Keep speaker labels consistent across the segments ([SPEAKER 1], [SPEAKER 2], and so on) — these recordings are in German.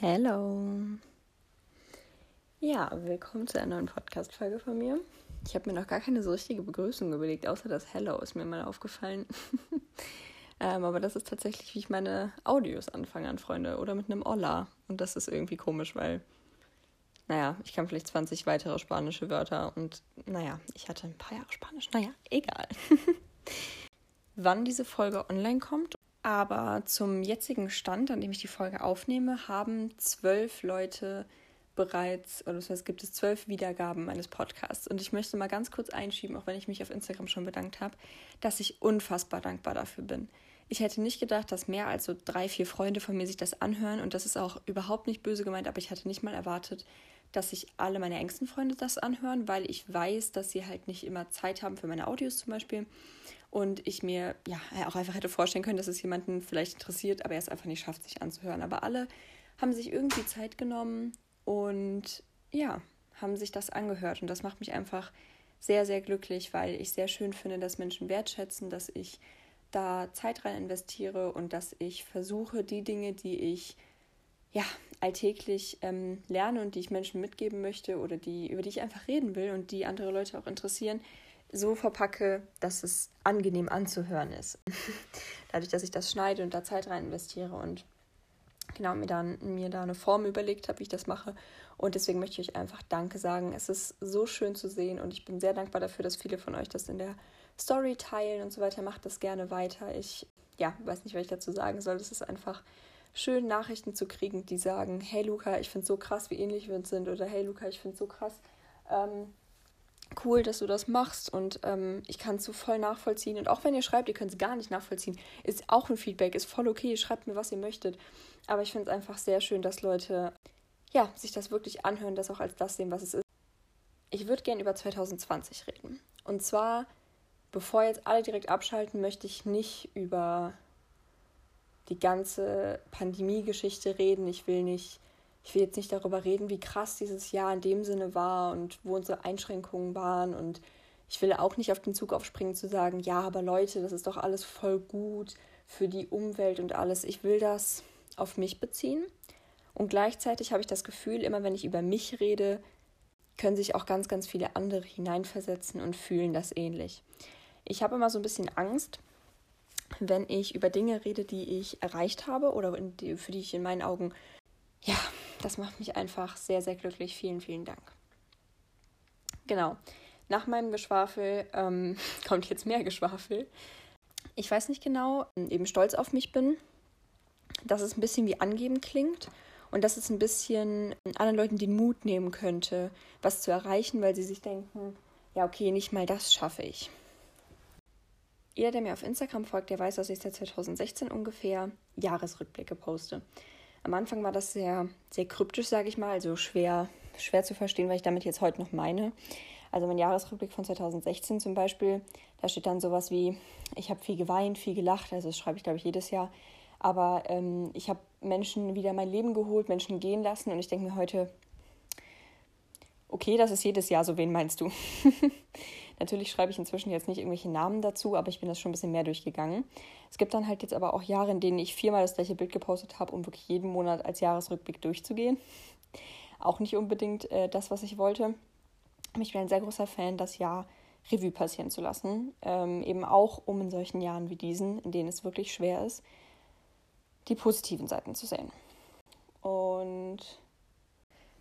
[SPEAKER 1] Hello. Ja, willkommen zu einer neuen Podcast-Folge von mir. Ich habe mir noch gar keine so richtige Begrüßung überlegt, außer das Hello ist mir mal aufgefallen. ähm, aber das ist tatsächlich, wie ich meine Audios anfange an Freunde oder mit einem Hola. Und das ist irgendwie komisch, weil, naja, ich kann vielleicht 20 weitere spanische Wörter und, naja, ich hatte ein paar Jahre Spanisch. Naja, egal. Wann diese Folge online kommt aber zum jetzigen Stand, an dem ich die Folge aufnehme, haben zwölf Leute bereits, oder das heißt, gibt es zwölf Wiedergaben meines Podcasts. Und ich möchte mal ganz kurz einschieben, auch wenn ich mich auf Instagram schon bedankt habe, dass ich unfassbar dankbar dafür bin. Ich hätte nicht gedacht, dass mehr als so drei, vier Freunde von mir sich das anhören. Und das ist auch überhaupt nicht böse gemeint, aber ich hatte nicht mal erwartet, dass sich alle meine engsten Freunde das anhören, weil ich weiß, dass sie halt nicht immer Zeit haben für meine Audios zum Beispiel. Und ich mir ja auch einfach hätte vorstellen können, dass es jemanden vielleicht interessiert, aber er es einfach nicht schafft, sich anzuhören. Aber alle haben sich irgendwie Zeit genommen und ja, haben sich das angehört. Und das macht mich einfach sehr, sehr glücklich, weil ich sehr schön finde, dass Menschen wertschätzen, dass ich da Zeit rein investiere und dass ich versuche, die Dinge, die ich ja alltäglich ähm, lerne und die ich Menschen mitgeben möchte oder die über die ich einfach reden will und die andere Leute auch interessieren, so verpacke, dass es angenehm anzuhören ist. Dadurch, dass ich das schneide und da Zeit rein investiere und genau mir dann mir da eine Form überlegt habe, wie ich das mache. Und deswegen möchte ich euch einfach Danke sagen. Es ist so schön zu sehen und ich bin sehr dankbar dafür, dass viele von euch das in der Story teilen und so weiter. Macht das gerne weiter. Ich ja, weiß nicht, was ich dazu sagen soll. Es ist einfach schön, Nachrichten zu kriegen, die sagen, hey Luca, ich finde es so krass, wie ähnlich wir uns sind. Oder hey Luca, ich finde es so krass, ähm, cool, dass du das machst und ähm, ich kann es so voll nachvollziehen. Und auch wenn ihr schreibt, ihr könnt es gar nicht nachvollziehen, ist auch ein Feedback, ist voll okay, schreibt mir, was ihr möchtet. Aber ich finde es einfach sehr schön, dass Leute ja, sich das wirklich anhören, das auch als das sehen, was es ist. Ich würde gerne über 2020 reden. Und zwar, bevor jetzt alle direkt abschalten, möchte ich nicht über die ganze Pandemie-Geschichte reden. Ich will nicht ich will jetzt nicht darüber reden, wie krass dieses Jahr in dem Sinne war und wo unsere Einschränkungen waren. Und ich will auch nicht auf den Zug aufspringen zu sagen, ja, aber Leute, das ist doch alles voll gut für die Umwelt und alles. Ich will das auf mich beziehen. Und gleichzeitig habe ich das Gefühl, immer wenn ich über mich rede, können sich auch ganz, ganz viele andere hineinversetzen und fühlen das ähnlich. Ich habe immer so ein bisschen Angst, wenn ich über Dinge rede, die ich erreicht habe oder für die ich in meinen Augen ja, das macht mich einfach sehr, sehr glücklich. Vielen, vielen Dank. Genau. Nach meinem Geschwafel ähm, kommt jetzt mehr Geschwafel. Ich weiß nicht genau, eben stolz auf mich bin, dass es ein bisschen wie angeben klingt und dass es ein bisschen anderen Leuten den Mut nehmen könnte, was zu erreichen, weil sie sich denken, ja, okay, nicht mal das schaffe ich. Jeder, der mir auf Instagram folgt, der weiß, dass ich seit 2016 ungefähr Jahresrückblicke poste. Am Anfang war das sehr, sehr kryptisch, sage ich mal, also schwer, schwer zu verstehen, was ich damit jetzt heute noch meine. Also mein Jahresrückblick von 2016 zum Beispiel, da steht dann sowas wie, ich habe viel geweint, viel gelacht, also das schreibe ich, glaube ich, jedes Jahr. Aber ähm, ich habe Menschen wieder in mein Leben geholt, Menschen gehen lassen und ich denke mir heute, okay, das ist jedes Jahr so, wen meinst du? Natürlich schreibe ich inzwischen jetzt nicht irgendwelche Namen dazu, aber ich bin das schon ein bisschen mehr durchgegangen. Es gibt dann halt jetzt aber auch Jahre, in denen ich viermal das gleiche Bild gepostet habe, um wirklich jeden Monat als Jahresrückblick durchzugehen. Auch nicht unbedingt äh, das, was ich wollte. Ich bin ein sehr großer Fan, das Jahr Revue passieren zu lassen. Ähm, eben auch, um in solchen Jahren wie diesen, in denen es wirklich schwer ist, die positiven Seiten zu sehen. Und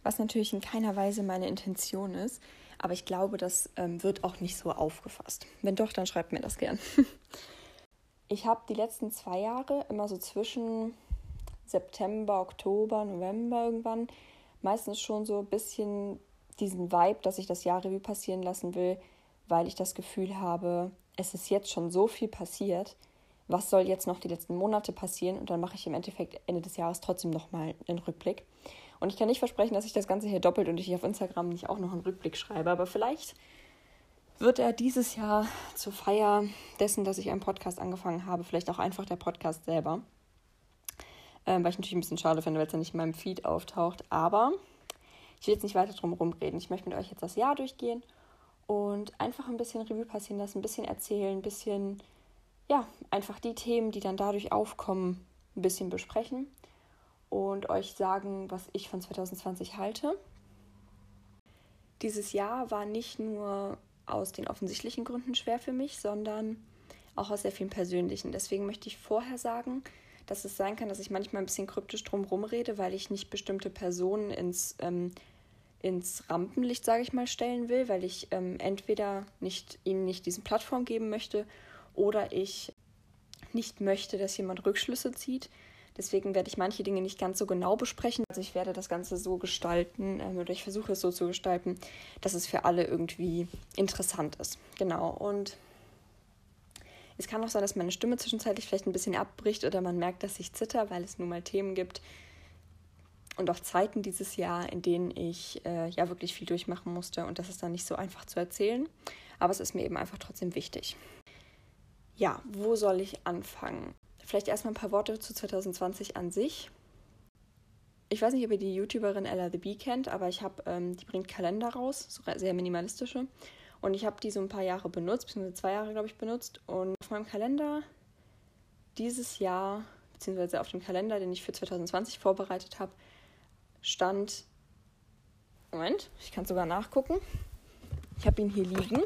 [SPEAKER 1] was natürlich in keiner Weise meine Intention ist, aber ich glaube, das ähm, wird auch nicht so aufgefasst. Wenn doch, dann schreibt mir das gern. ich habe die letzten zwei Jahre immer so zwischen September, Oktober, November irgendwann meistens schon so ein bisschen diesen Vibe, dass ich das Jahr Revue passieren lassen will, weil ich das Gefühl habe, es ist jetzt schon so viel passiert. Was soll jetzt noch die letzten Monate passieren? Und dann mache ich im Endeffekt Ende des Jahres trotzdem nochmal einen Rückblick. Und ich kann nicht versprechen, dass ich das Ganze hier doppelt und ich auf Instagram nicht auch noch einen Rückblick schreibe, aber vielleicht wird er dieses Jahr zur Feier dessen, dass ich einen Podcast angefangen habe, vielleicht auch einfach der Podcast selber. Ähm, weil ich natürlich ein bisschen schade finde, weil es ja nicht in meinem Feed auftaucht. Aber ich will jetzt nicht weiter drum rumreden. Ich möchte mit euch jetzt das Jahr durchgehen und einfach ein bisschen Revue passieren lassen, ein bisschen erzählen, ein bisschen, ja, einfach die Themen, die dann dadurch aufkommen, ein bisschen besprechen. Und euch sagen, was ich von 2020 halte. Dieses Jahr war nicht nur aus den offensichtlichen Gründen schwer für mich, sondern auch aus sehr vielen persönlichen. Deswegen möchte ich vorher sagen, dass es sein kann, dass ich manchmal ein bisschen kryptisch drumherum rede, weil ich nicht bestimmte Personen ins, ähm, ins Rampenlicht, sage ich mal, stellen will, weil ich ähm, entweder nicht, ihnen nicht diesen Plattform geben möchte oder ich nicht möchte, dass jemand Rückschlüsse zieht. Deswegen werde ich manche Dinge nicht ganz so genau besprechen. Also ich werde das Ganze so gestalten ähm, oder ich versuche es so zu gestalten, dass es für alle irgendwie interessant ist. Genau. Und es kann auch sein, dass meine Stimme zwischenzeitlich vielleicht ein bisschen abbricht oder man merkt, dass ich zitter, weil es nun mal Themen gibt und auch Zeiten dieses Jahr, in denen ich äh, ja wirklich viel durchmachen musste und das ist dann nicht so einfach zu erzählen. Aber es ist mir eben einfach trotzdem wichtig. Ja, wo soll ich anfangen? Vielleicht erstmal ein paar Worte zu 2020 an sich. Ich weiß nicht, ob ihr die YouTuberin Ella the Bee kennt, aber ich habe, ähm, die bringt Kalender raus, so sehr minimalistische. Und ich habe die so ein paar Jahre benutzt, beziehungsweise zwei Jahre, glaube ich, benutzt. Und auf meinem Kalender dieses Jahr, beziehungsweise auf dem Kalender, den ich für 2020 vorbereitet habe, stand. Moment, ich kann sogar nachgucken. Ich habe ihn hier liegen.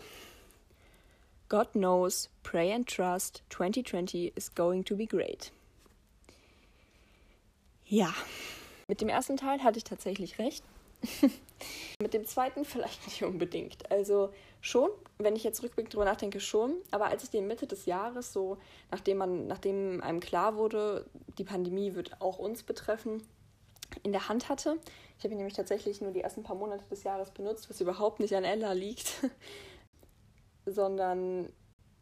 [SPEAKER 1] God knows, pray and trust, 2020 is going to be great. Ja, mit dem ersten Teil hatte ich tatsächlich recht. mit dem zweiten vielleicht nicht unbedingt. Also schon, wenn ich jetzt rückblickend drüber nachdenke, schon. Aber als ich den Mitte des Jahres, so nachdem man, nachdem einem klar wurde, die Pandemie wird auch uns betreffen, in der Hand hatte. Ich habe nämlich tatsächlich nur die ersten paar Monate des Jahres benutzt, was überhaupt nicht an Ella liegt sondern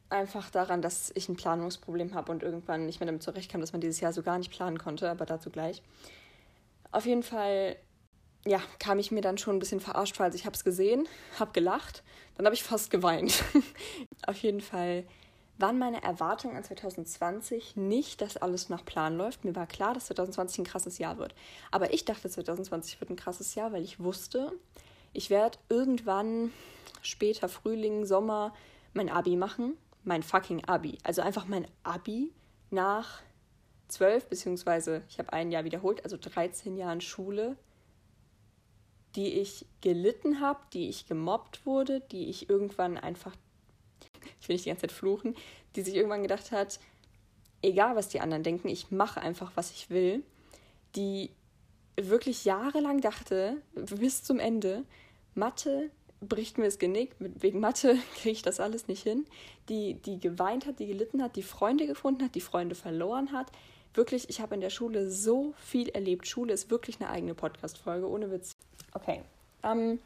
[SPEAKER 1] einfach daran, dass ich ein Planungsproblem habe und irgendwann nicht mehr damit zurechtkam, dass man dieses Jahr so gar nicht planen konnte, aber dazu gleich. Auf jeden Fall, ja, kam ich mir dann schon ein bisschen verarscht vor, als ich habe es gesehen, habe gelacht, dann habe ich fast geweint. Auf jeden Fall waren meine Erwartungen an 2020 nicht, dass alles nach Plan läuft. Mir war klar, dass 2020 ein krasses Jahr wird. Aber ich dachte, 2020 wird ein krasses Jahr, weil ich wusste, ich werde irgendwann später Frühling, Sommer mein Abi machen. Mein fucking Abi. Also einfach mein Abi nach zwölf, beziehungsweise ich habe ein Jahr wiederholt, also 13 Jahren Schule, die ich gelitten habe, die ich gemobbt wurde, die ich irgendwann einfach, ich will nicht die ganze Zeit fluchen, die sich irgendwann gedacht hat, egal was die anderen denken, ich mache einfach, was ich will, die wirklich jahrelang dachte, bis zum Ende, Mathe bricht mir das Genick, wegen Mathe kriege ich das alles nicht hin, die, die geweint hat, die gelitten hat, die Freunde gefunden hat, die Freunde verloren hat. Wirklich, ich habe in der Schule so viel erlebt. Schule ist wirklich eine eigene Podcast-Folge, ohne Witz. Okay. Ähm,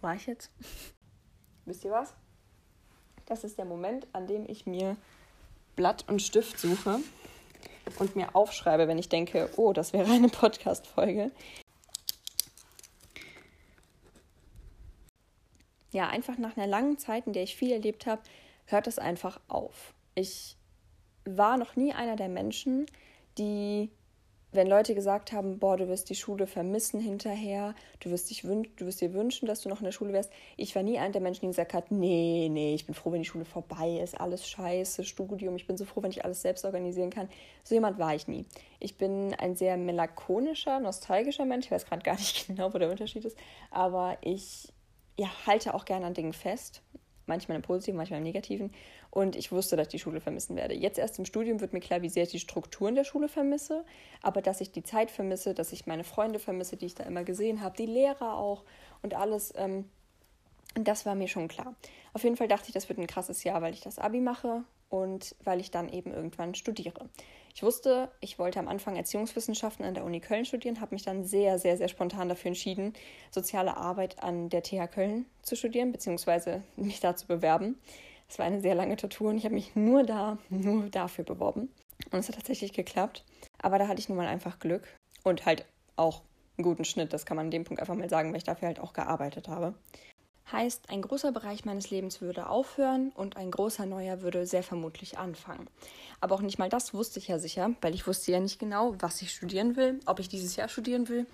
[SPEAKER 1] war ich jetzt? Wisst ihr was? Das ist der Moment, an dem ich mir Blatt und Stift suche und mir aufschreibe, wenn ich denke, oh, das wäre eine Podcast-Folge. ja, einfach nach einer langen Zeit, in der ich viel erlebt habe, hört es einfach auf. Ich war noch nie einer der Menschen, die, wenn Leute gesagt haben, boah, du wirst die Schule vermissen hinterher, du wirst, dich wün du wirst dir wünschen, dass du noch in der Schule wärst. Ich war nie einer der Menschen, die gesagt hat, nee, nee, ich bin froh, wenn die Schule vorbei ist, alles scheiße, Studium, ich bin so froh, wenn ich alles selbst organisieren kann. So jemand war ich nie. Ich bin ein sehr melancholischer, nostalgischer Mensch. Ich weiß gerade gar nicht genau, wo der Unterschied ist, aber ich ja, halte auch gerne an Dingen fest. Manchmal im Positiven, manchmal im Negativen. Und ich wusste, dass ich die Schule vermissen werde. Jetzt erst im Studium wird mir klar, wie sehr ich die Strukturen der Schule vermisse. Aber dass ich die Zeit vermisse, dass ich meine Freunde vermisse, die ich da immer gesehen habe, die Lehrer auch und alles, ähm, das war mir schon klar. Auf jeden Fall dachte ich, das wird ein krasses Jahr, weil ich das Abi mache und weil ich dann eben irgendwann studiere. Ich wusste, ich wollte am Anfang Erziehungswissenschaften an der Uni Köln studieren, habe mich dann sehr, sehr, sehr spontan dafür entschieden, soziale Arbeit an der TH Köln zu studieren, beziehungsweise mich da zu bewerben. Es war eine sehr lange Tortur und ich habe mich nur da, nur dafür beworben. Und es hat tatsächlich geklappt. Aber da hatte ich nun mal einfach Glück und halt auch einen guten Schnitt. Das kann man an dem Punkt einfach mal sagen, weil ich dafür halt auch gearbeitet habe. Heißt, ein großer Bereich meines Lebens würde aufhören und ein großer neuer würde sehr vermutlich anfangen. Aber auch nicht mal das wusste ich ja sicher, weil ich wusste ja nicht genau, was ich studieren will, ob ich dieses Jahr studieren will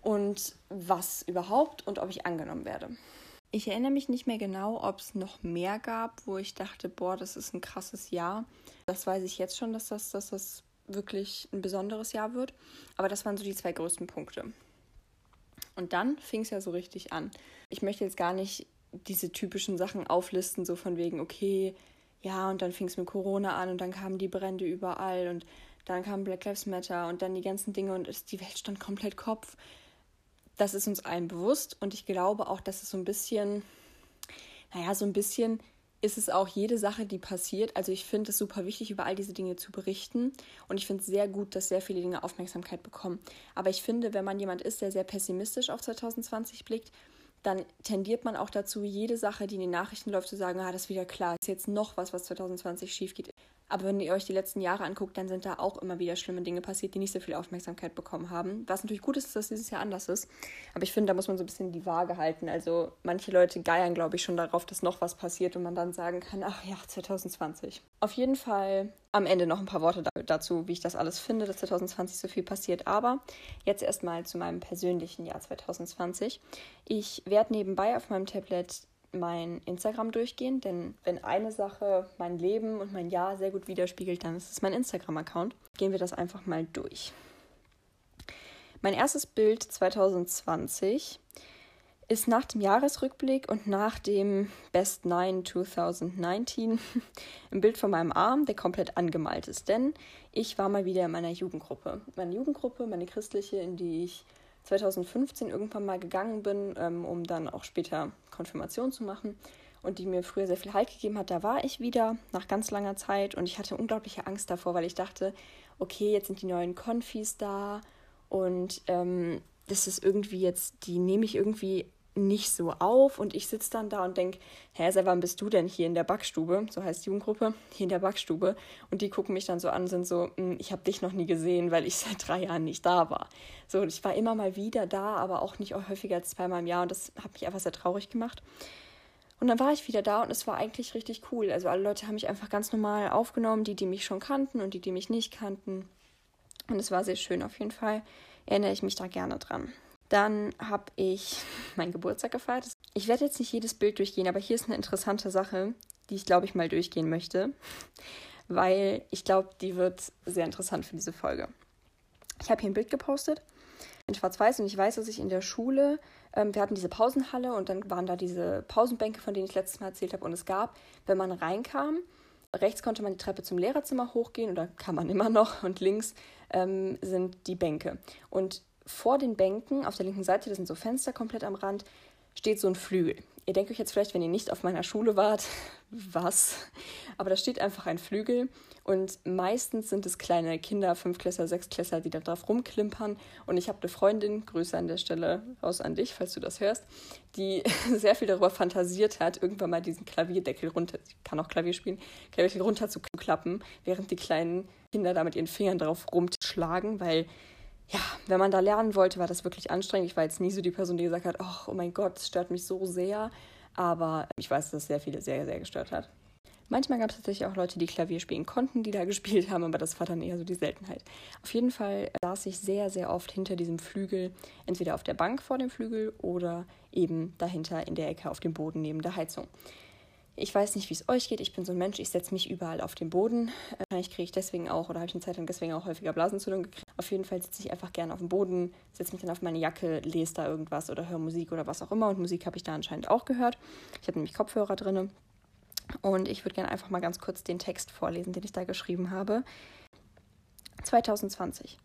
[SPEAKER 1] und was überhaupt und ob ich angenommen werde. Ich erinnere mich nicht mehr genau, ob es noch mehr gab, wo ich dachte, boah, das ist ein krasses Jahr. Das weiß ich jetzt schon, dass das, dass das wirklich ein besonderes Jahr wird. Aber das waren so die zwei größten Punkte. Und dann fing es ja so richtig an. Ich möchte jetzt gar nicht diese typischen Sachen auflisten, so von wegen, okay, ja, und dann fing es mit Corona an und dann kamen die Brände überall und dann kam Black Lives Matter und dann die ganzen Dinge und die Welt stand komplett Kopf. Das ist uns allen bewusst und ich glaube auch, dass es so ein bisschen, naja, so ein bisschen ist es auch jede Sache, die passiert. Also ich finde es super wichtig, über all diese Dinge zu berichten. Und ich finde es sehr gut, dass sehr viele Dinge Aufmerksamkeit bekommen. Aber ich finde, wenn man jemand ist, der sehr pessimistisch auf 2020 blickt, dann tendiert man auch dazu, jede Sache, die in den Nachrichten läuft, zu sagen, ah, das ist wieder klar, ist jetzt noch was, was 2020 schief geht. Aber wenn ihr euch die letzten Jahre anguckt, dann sind da auch immer wieder schlimme Dinge passiert, die nicht so viel Aufmerksamkeit bekommen haben. Was natürlich gut ist, dass dieses Jahr anders ist. Aber ich finde, da muss man so ein bisschen die Waage halten. Also manche Leute geiern, glaube ich, schon darauf, dass noch was passiert und man dann sagen kann, ach ja, 2020. Auf jeden Fall am Ende noch ein paar Worte dazu, wie ich das alles finde, dass 2020 so viel passiert. Aber jetzt erstmal zu meinem persönlichen Jahr 2020. Ich werde nebenbei auf meinem Tablet mein Instagram durchgehen, denn wenn eine Sache mein Leben und mein Jahr sehr gut widerspiegelt, dann ist es mein Instagram-Account. Gehen wir das einfach mal durch. Mein erstes Bild 2020 ist nach dem Jahresrückblick und nach dem Best Nine 2019 ein Bild von meinem Arm, der komplett angemalt ist. Denn ich war mal wieder in meiner Jugendgruppe. Meine Jugendgruppe, meine christliche, in die ich 2015 irgendwann mal gegangen bin, ähm, um dann auch später Konfirmation zu machen und die mir früher sehr viel Halt gegeben hat, da war ich wieder nach ganz langer Zeit und ich hatte unglaubliche Angst davor, weil ich dachte, okay, jetzt sind die neuen Konfis da und ähm, das ist irgendwie jetzt, die nehme ich irgendwie nicht so auf und ich sitze dann da und denke, hä, seit wann bist du denn hier in der Backstube? So heißt die Jugendgruppe, hier in der Backstube. Und die gucken mich dann so an und sind so, hm, ich habe dich noch nie gesehen, weil ich seit drei Jahren nicht da war. So, ich war immer mal wieder da, aber auch nicht häufiger als zweimal im Jahr und das hat mich einfach sehr traurig gemacht. Und dann war ich wieder da und es war eigentlich richtig cool. Also alle Leute haben mich einfach ganz normal aufgenommen, die, die mich schon kannten und die, die mich nicht kannten. Und es war sehr schön auf jeden Fall. Erinnere ich mich da gerne dran. Dann habe ich meinen Geburtstag gefeiert. Ich werde jetzt nicht jedes Bild durchgehen, aber hier ist eine interessante Sache, die ich glaube ich mal durchgehen möchte, weil ich glaube, die wird sehr interessant für diese Folge. Ich habe hier ein Bild gepostet in Schwarz-Weiß und ich weiß, dass ich in der Schule, ähm, wir hatten diese Pausenhalle und dann waren da diese Pausenbänke, von denen ich letztes Mal erzählt habe. Und es gab, wenn man reinkam, rechts konnte man die Treppe zum Lehrerzimmer hochgehen oder kann man immer noch und links ähm, sind die Bänke. Und vor den Bänken auf der linken Seite, das sind so Fenster komplett am Rand, steht so ein Flügel. Ihr denkt euch jetzt vielleicht, wenn ihr nicht auf meiner Schule wart, was? Aber da steht einfach ein Flügel und meistens sind es kleine Kinder, Fünfklässler, Sechstklässler, die da drauf rumklimpern. Und ich habe eine Freundin, Grüße an der Stelle raus an dich, falls du das hörst, die sehr viel darüber fantasiert hat, irgendwann mal diesen Klavierdeckel runter, ich kann auch Klavier spielen, Klavierdeckel runter zu klappen, während die kleinen Kinder da mit ihren Fingern drauf rumschlagen, weil ja, wenn man da lernen wollte, war das wirklich anstrengend. Ich war jetzt nie so die Person, die gesagt hat, oh, mein Gott, das stört mich so sehr. Aber ich weiß, dass es sehr viele sehr, sehr gestört hat. Manchmal gab es tatsächlich auch Leute, die Klavier spielen konnten, die da gespielt haben, aber das war dann eher so die Seltenheit. Auf jeden Fall saß ich sehr, sehr oft hinter diesem Flügel, entweder auf der Bank vor dem Flügel oder eben dahinter in der Ecke auf dem Boden neben der Heizung. Ich weiß nicht, wie es euch geht. Ich bin so ein Mensch, ich setze mich überall auf den Boden. Wahrscheinlich kriege ich deswegen auch, oder habe ich eine Zeit lang deswegen auch häufiger Blasenentzündung gekriegt. Auf jeden Fall sitze ich einfach gerne auf dem Boden, setze mich dann auf meine Jacke, lese da irgendwas oder höre Musik oder was auch immer. Und Musik habe ich da anscheinend auch gehört. Ich habe nämlich Kopfhörer drin. Und ich würde gerne einfach mal ganz kurz den Text vorlesen, den ich da geschrieben habe. 2020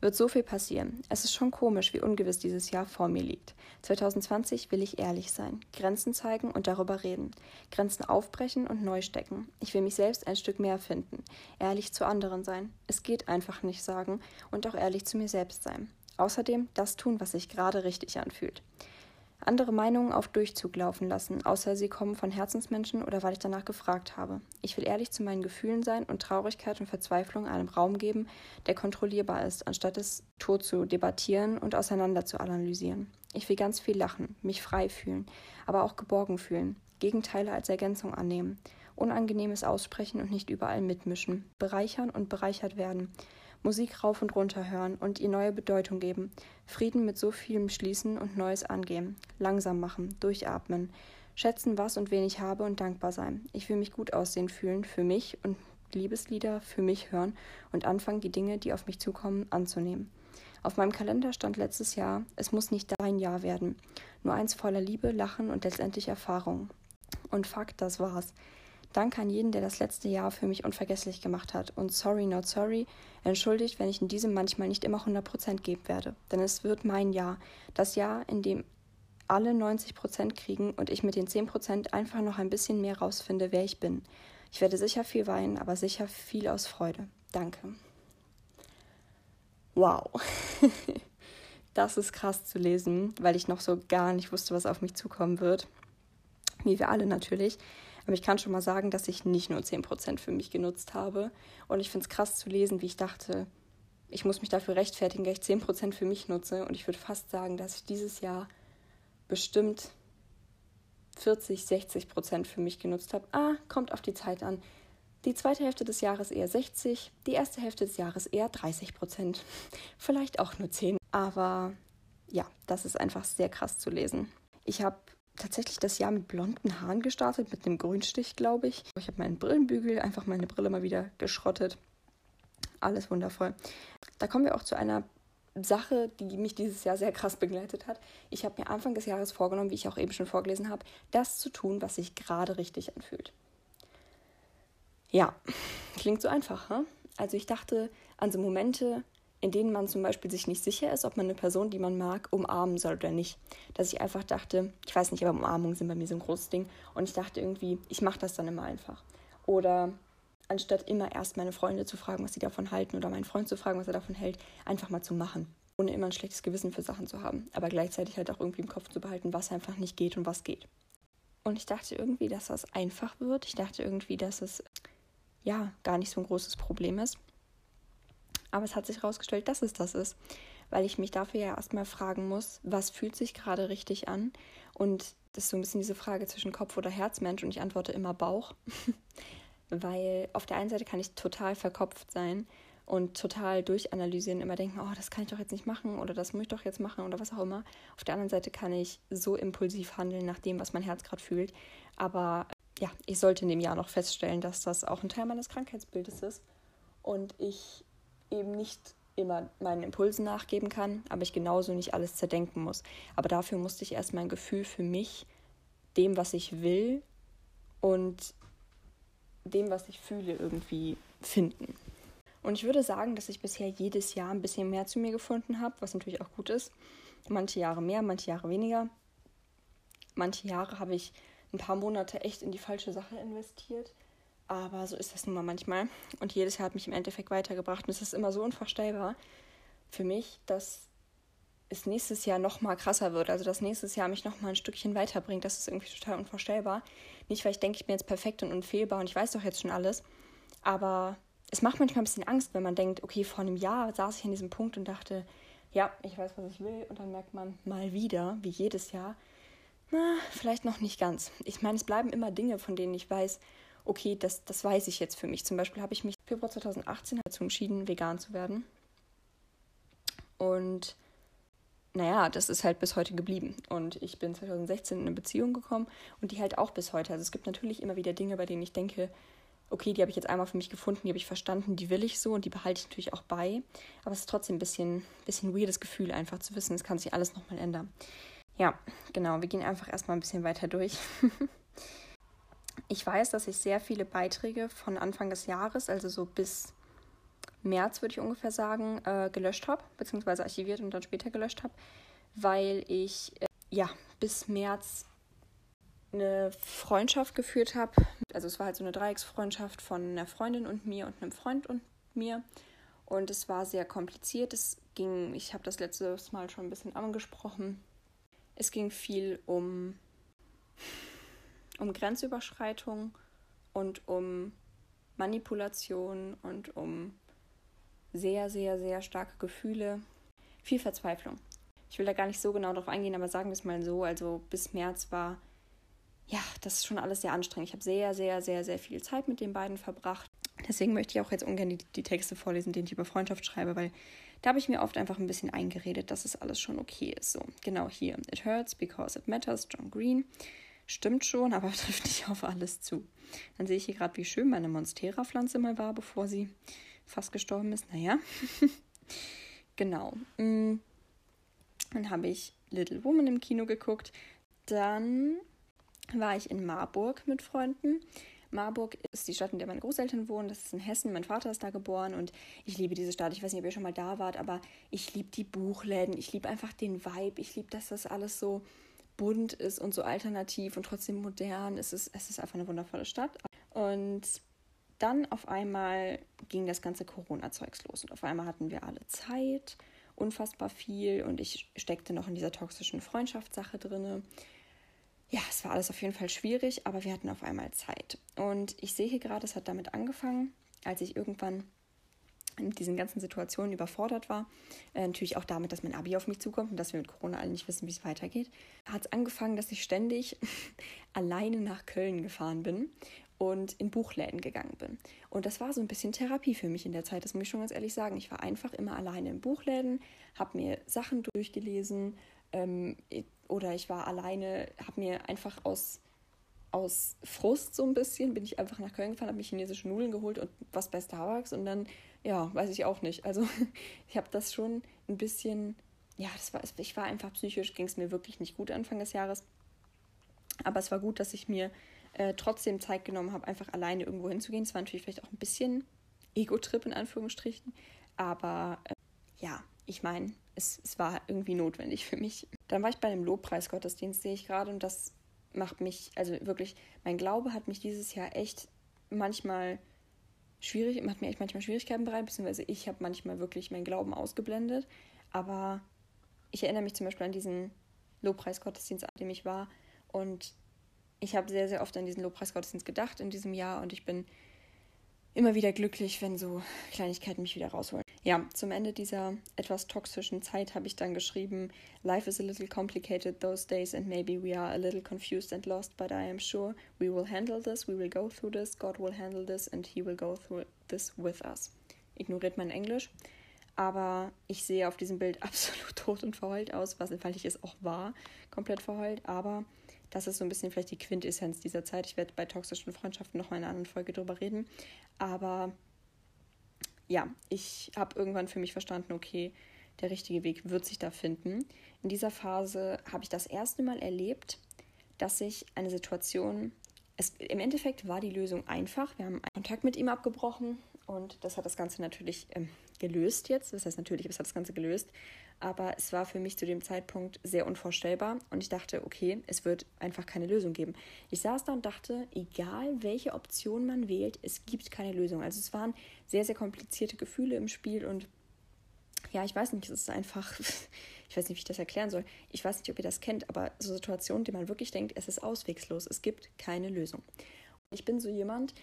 [SPEAKER 1] wird so viel passieren. Es ist schon komisch, wie ungewiss dieses Jahr vor mir liegt. 2020 will ich ehrlich sein, Grenzen zeigen und darüber reden, Grenzen aufbrechen und neu stecken. Ich will mich selbst ein Stück mehr finden, ehrlich zu anderen sein. Es geht einfach nicht sagen und auch ehrlich zu mir selbst sein. Außerdem das tun, was sich gerade richtig anfühlt andere Meinungen auf Durchzug laufen lassen, außer sie kommen von Herzensmenschen oder weil ich danach gefragt habe. Ich will ehrlich zu meinen Gefühlen sein und Traurigkeit und Verzweiflung einem Raum geben, der kontrollierbar ist, anstatt es tot zu debattieren und auseinander zu analysieren. Ich will ganz viel lachen, mich frei fühlen, aber auch geborgen fühlen, Gegenteile als Ergänzung annehmen, Unangenehmes aussprechen und nicht überall mitmischen, bereichern und bereichert werden, Musik rauf und runter hören und ihr neue Bedeutung geben, Frieden mit so vielem schließen und Neues angehen, langsam machen, durchatmen, schätzen, was und wen ich habe und dankbar sein. Ich will mich gut aussehen fühlen für mich und Liebeslieder für mich hören und anfangen, die Dinge, die auf mich zukommen, anzunehmen. Auf meinem Kalender stand letztes Jahr, es muss nicht dein Jahr werden, nur eins voller Liebe, Lachen und letztendlich Erfahrung. Und fuck, das war's. Danke an jeden, der das letzte Jahr für mich unvergesslich gemacht hat. Und sorry, not sorry, entschuldigt, wenn ich in diesem manchmal nicht immer 100% geben werde. Denn es wird mein Jahr. Das Jahr, in dem alle 90% kriegen und ich mit den 10% einfach noch ein bisschen mehr rausfinde, wer ich bin. Ich werde sicher viel weinen, aber sicher viel aus Freude. Danke. Wow. das ist krass zu lesen, weil ich noch so gar nicht wusste, was auf mich zukommen wird. Wie wir alle natürlich. Aber ich kann schon mal sagen, dass ich nicht nur 10% für mich genutzt habe. Und ich finde es krass zu lesen, wie ich dachte, ich muss mich dafür rechtfertigen, dass ich 10% für mich nutze. Und ich würde fast sagen, dass ich dieses Jahr bestimmt 40, 60% für mich genutzt habe. Ah, kommt auf die Zeit an. Die zweite Hälfte des Jahres eher 60, die erste Hälfte des Jahres eher 30% Vielleicht auch nur 10. Aber ja, das ist einfach sehr krass zu lesen. Ich habe tatsächlich das Jahr mit blonden Haaren gestartet, mit einem Grünstich, glaube ich. Ich habe meinen Brillenbügel, einfach meine Brille mal wieder geschrottet. Alles wundervoll. Da kommen wir auch zu einer Sache, die mich dieses Jahr sehr krass begleitet hat. Ich habe mir Anfang des Jahres vorgenommen, wie ich auch eben schon vorgelesen habe, das zu tun, was sich gerade richtig anfühlt. Ja, klingt so einfach, hm? Also ich dachte an so Momente, in denen man zum Beispiel sich nicht sicher ist, ob man eine Person, die man mag, umarmen soll oder nicht. Dass ich einfach dachte, ich weiß nicht, aber Umarmungen sind bei mir so ein großes Ding. Und ich dachte irgendwie, ich mache das dann immer einfach. Oder anstatt immer erst meine Freunde zu fragen, was sie davon halten, oder meinen Freund zu fragen, was er davon hält, einfach mal zu machen. Ohne immer ein schlechtes Gewissen für Sachen zu haben. Aber gleichzeitig halt auch irgendwie im Kopf zu behalten, was einfach nicht geht und was geht. Und ich dachte irgendwie, dass das einfach wird. Ich dachte irgendwie, dass es ja gar nicht so ein großes Problem ist. Aber es hat sich herausgestellt, dass es das ist, weil ich mich dafür ja erstmal fragen muss, was fühlt sich gerade richtig an? Und das ist so ein bisschen diese Frage zwischen Kopf oder Herzmensch und ich antworte immer Bauch, weil auf der einen Seite kann ich total verkopft sein und total durchanalysieren, immer denken, oh, das kann ich doch jetzt nicht machen oder das muss ich doch jetzt machen oder was auch immer. Auf der anderen Seite kann ich so impulsiv handeln nach dem, was mein Herz gerade fühlt. Aber ja, ich sollte in dem Jahr noch feststellen, dass das auch ein Teil meines Krankheitsbildes ist und ich eben nicht immer meinen Impulsen nachgeben kann, aber ich genauso nicht alles zerdenken muss. Aber dafür musste ich erst mein Gefühl für mich, dem, was ich will und dem, was ich fühle, irgendwie finden. Und ich würde sagen, dass ich bisher jedes Jahr ein bisschen mehr zu mir gefunden habe, was natürlich auch gut ist. Manche Jahre mehr, manche Jahre weniger. Manche Jahre habe ich ein paar Monate echt in die falsche Sache investiert. Aber so ist das nun mal manchmal. Und jedes Jahr hat mich im Endeffekt weitergebracht. Und es ist immer so unvorstellbar für mich, dass es nächstes Jahr noch mal krasser wird. Also, dass nächstes Jahr mich noch mal ein Stückchen weiterbringt. Das ist irgendwie total unvorstellbar. Nicht, weil ich denke, ich bin jetzt perfekt und unfehlbar und ich weiß doch jetzt schon alles. Aber es macht manchmal ein bisschen Angst, wenn man denkt, okay, vor einem Jahr saß ich an diesem Punkt und dachte, ja, ich weiß, was ich will. Und dann merkt man mal wieder, wie jedes Jahr, na, vielleicht noch nicht ganz. Ich meine, es bleiben immer Dinge, von denen ich weiß, okay, das, das weiß ich jetzt für mich. Zum Beispiel habe ich mich Februar 2018 dazu entschieden, vegan zu werden. Und naja, das ist halt bis heute geblieben. Und ich bin 2016 in eine Beziehung gekommen und die halt auch bis heute. Also es gibt natürlich immer wieder Dinge, bei denen ich denke, okay, die habe ich jetzt einmal für mich gefunden, die habe ich verstanden, die will ich so und die behalte ich natürlich auch bei. Aber es ist trotzdem ein bisschen, bisschen weirdes Gefühl, einfach zu wissen, es kann sich alles nochmal ändern. Ja, genau, wir gehen einfach erstmal ein bisschen weiter durch. Ich weiß, dass ich sehr viele Beiträge von Anfang des Jahres, also so bis März würde ich ungefähr sagen, äh, gelöscht habe, beziehungsweise archiviert und dann später gelöscht habe, weil ich äh, ja bis März eine Freundschaft geführt habe. Also es war halt so eine Dreiecksfreundschaft von einer Freundin und mir und einem Freund und mir. Und es war sehr kompliziert. Es ging, ich habe das letztes Mal schon ein bisschen angesprochen. Es ging viel um um Grenzüberschreitung und um Manipulation und um sehr, sehr, sehr starke Gefühle, viel Verzweiflung. Ich will da gar nicht so genau drauf eingehen, aber sagen wir es mal so, also bis März war, ja, das ist schon alles sehr anstrengend. Ich habe sehr, sehr, sehr, sehr viel Zeit mit den beiden verbracht. Deswegen möchte ich auch jetzt ungern die, die Texte vorlesen, die ich über Freundschaft schreibe, weil da habe ich mir oft einfach ein bisschen eingeredet, dass es alles schon okay ist. So, genau hier. It hurts because it matters, John Green. Stimmt schon, aber trifft nicht auf alles zu. Dann sehe ich hier gerade, wie schön meine Monstera-Pflanze mal war, bevor sie fast gestorben ist. Naja, genau. Mm. Dann habe ich Little Woman im Kino geguckt. Dann war ich in Marburg mit Freunden. Marburg ist die Stadt, in der meine Großeltern wohnen. Das ist in Hessen. Mein Vater ist da geboren und ich liebe diese Stadt. Ich weiß nicht, ob ihr schon mal da wart, aber ich liebe die Buchläden. Ich liebe einfach den Vibe. Ich liebe, dass das alles so bunt ist und so alternativ und trotzdem modern. Es ist, es ist einfach eine wundervolle Stadt. Und dann auf einmal ging das ganze Corona-Zeugs los und auf einmal hatten wir alle Zeit, unfassbar viel und ich steckte noch in dieser toxischen Freundschaftssache drinne ja, es war alles auf jeden Fall schwierig, aber wir hatten auf einmal Zeit. Und ich sehe hier gerade, es hat damit angefangen, als ich irgendwann mit diesen ganzen Situationen überfordert war. Äh, natürlich auch damit, dass mein Abi auf mich zukommt und dass wir mit Corona alle nicht wissen, wie es weitergeht. Hat es angefangen, dass ich ständig alleine nach Köln gefahren bin und in Buchläden gegangen bin. Und das war so ein bisschen Therapie für mich in der Zeit, das muss ich schon ganz ehrlich sagen. Ich war einfach immer alleine in Buchläden, habe mir Sachen durchgelesen, ähm, oder ich war alleine, habe mir einfach aus, aus Frust so ein bisschen, bin ich einfach nach Köln gefahren, habe mir chinesische Nudeln geholt und was bei Starbucks und dann, ja, weiß ich auch nicht. Also ich habe das schon ein bisschen, ja, das war, ich war einfach psychisch, ging es mir wirklich nicht gut Anfang des Jahres. Aber es war gut, dass ich mir äh, trotzdem Zeit genommen habe, einfach alleine irgendwo hinzugehen. Es war natürlich vielleicht auch ein bisschen Ego-Trip in Anführungsstrichen. Aber äh, ja, ich meine, es, es war irgendwie notwendig für mich. Dann war ich bei einem Lobpreisgottesdienst, sehe ich gerade, und das macht mich, also wirklich, mein Glaube hat mich dieses Jahr echt manchmal schwierig, macht mir echt manchmal Schwierigkeiten bereit, beziehungsweise ich habe manchmal wirklich meinen Glauben ausgeblendet. Aber ich erinnere mich zum Beispiel an diesen Lobpreisgottesdienst, an dem ich war. Und ich habe sehr, sehr oft an diesen Lobpreisgottesdienst gedacht in diesem Jahr und ich bin immer wieder glücklich, wenn so Kleinigkeiten mich wieder rausholen. Ja, zum Ende dieser etwas toxischen Zeit habe ich dann geschrieben, Life is a little complicated those days and maybe we are a little confused and lost, but I am sure we will handle this, we will go through this, God will handle this and he will go through this with us. Ignoriert mein Englisch, aber ich sehe auf diesem Bild absolut tot und verheult aus, was weil ich es auch war, komplett verheult, aber das ist so ein bisschen vielleicht die Quintessenz dieser Zeit. Ich werde bei toxischen Freundschaften noch mal in einer anderen Folge drüber reden. Aber ja, ich habe irgendwann für mich verstanden, okay, der richtige Weg wird sich da finden. In dieser Phase habe ich das erste Mal erlebt, dass ich eine Situation, es, im Endeffekt war die Lösung einfach. Wir haben Kontakt mit ihm abgebrochen und das hat das Ganze natürlich ähm, gelöst jetzt. Das heißt natürlich, es hat das Ganze gelöst aber es war für mich zu dem Zeitpunkt sehr unvorstellbar und ich dachte, okay, es wird einfach keine Lösung geben. Ich saß da und dachte, egal welche Option man wählt, es gibt keine Lösung. Also es waren sehr, sehr komplizierte Gefühle im Spiel und ja, ich weiß nicht, es ist einfach, ich weiß nicht, wie ich das erklären soll. Ich weiß nicht, ob ihr das kennt, aber so Situationen, die man wirklich denkt, es ist auswegslos, es gibt keine Lösung. Ich bin so jemand,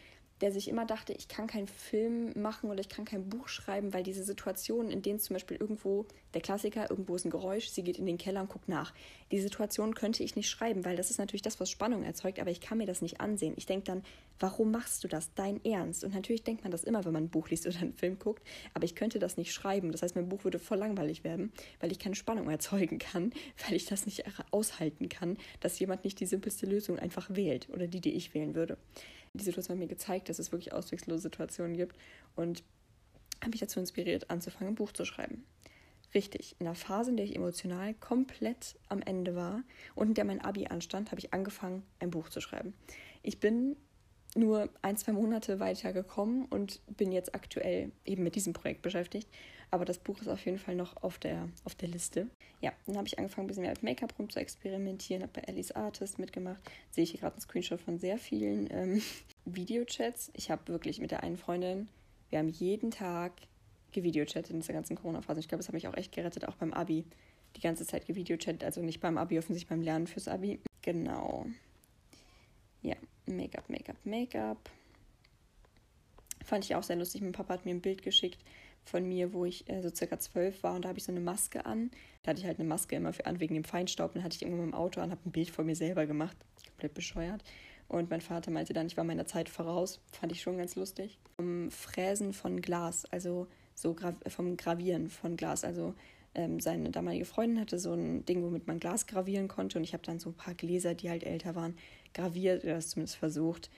[SPEAKER 1] der sich immer dachte, ich kann keinen Film machen oder ich kann kein Buch schreiben, weil diese Situationen, in denen zum Beispiel irgendwo der Klassiker, irgendwo ist ein Geräusch, sie geht in den Keller und guckt nach. Die Situation könnte ich nicht schreiben, weil das ist natürlich das, was Spannung erzeugt, aber ich kann mir das nicht ansehen. Ich denke dann, warum machst du das? Dein Ernst? Und natürlich denkt man das immer, wenn man ein Buch liest oder einen Film guckt, aber ich könnte das nicht schreiben. Das heißt, mein Buch würde voll langweilig werden, weil ich keine Spannung erzeugen kann, weil ich das nicht aushalten kann, dass jemand nicht die simpelste Lösung einfach wählt oder die, die ich wählen würde die Situation hat mir gezeigt, dass es wirklich auswegslose Situationen gibt und habe mich dazu inspiriert, anzufangen, ein Buch zu schreiben. Richtig, in der Phase, in der ich emotional komplett am Ende war und in der mein Abi anstand, habe ich angefangen, ein Buch zu schreiben. Ich bin nur ein, zwei Monate weiter gekommen und bin jetzt aktuell eben mit diesem Projekt beschäftigt. Aber das Buch ist auf jeden Fall noch auf der, auf der Liste. Ja, dann habe ich angefangen, ein bisschen mehr mit Make-up rum zu experimentieren, habe bei Ellie's Artist mitgemacht. Sehe ich hier gerade einen Screenshot von sehr vielen ähm, Videochats. Ich habe wirklich mit der einen Freundin, wir haben jeden Tag gevideochattet in dieser ganzen Corona-Phase. Ich glaube, das habe ich auch echt gerettet, auch beim Abi. Die ganze Zeit gevideochattet, also nicht beim Abi, offensichtlich beim Lernen fürs Abi. Genau. Ja, Make-up, Make-up, Make-up. Fand ich auch sehr lustig. Mein Papa hat mir ein Bild geschickt von mir, wo ich äh, so circa zwölf war und da habe ich so eine Maske an. Da hatte ich halt eine Maske immer für an wegen dem Feinstaub. Dann hatte ich irgendwann im Auto an, habe ein Bild von mir selber gemacht. Komplett bescheuert. Und mein Vater meinte dann, ich war meiner Zeit voraus. Fand ich schon ganz lustig. Vom Fräsen von Glas, also so gra vom Gravieren von Glas. Also ähm, seine damalige Freundin hatte so ein Ding, womit man Glas gravieren konnte. Und ich habe dann so ein paar Gläser, die halt älter waren, graviert oder zumindest versucht.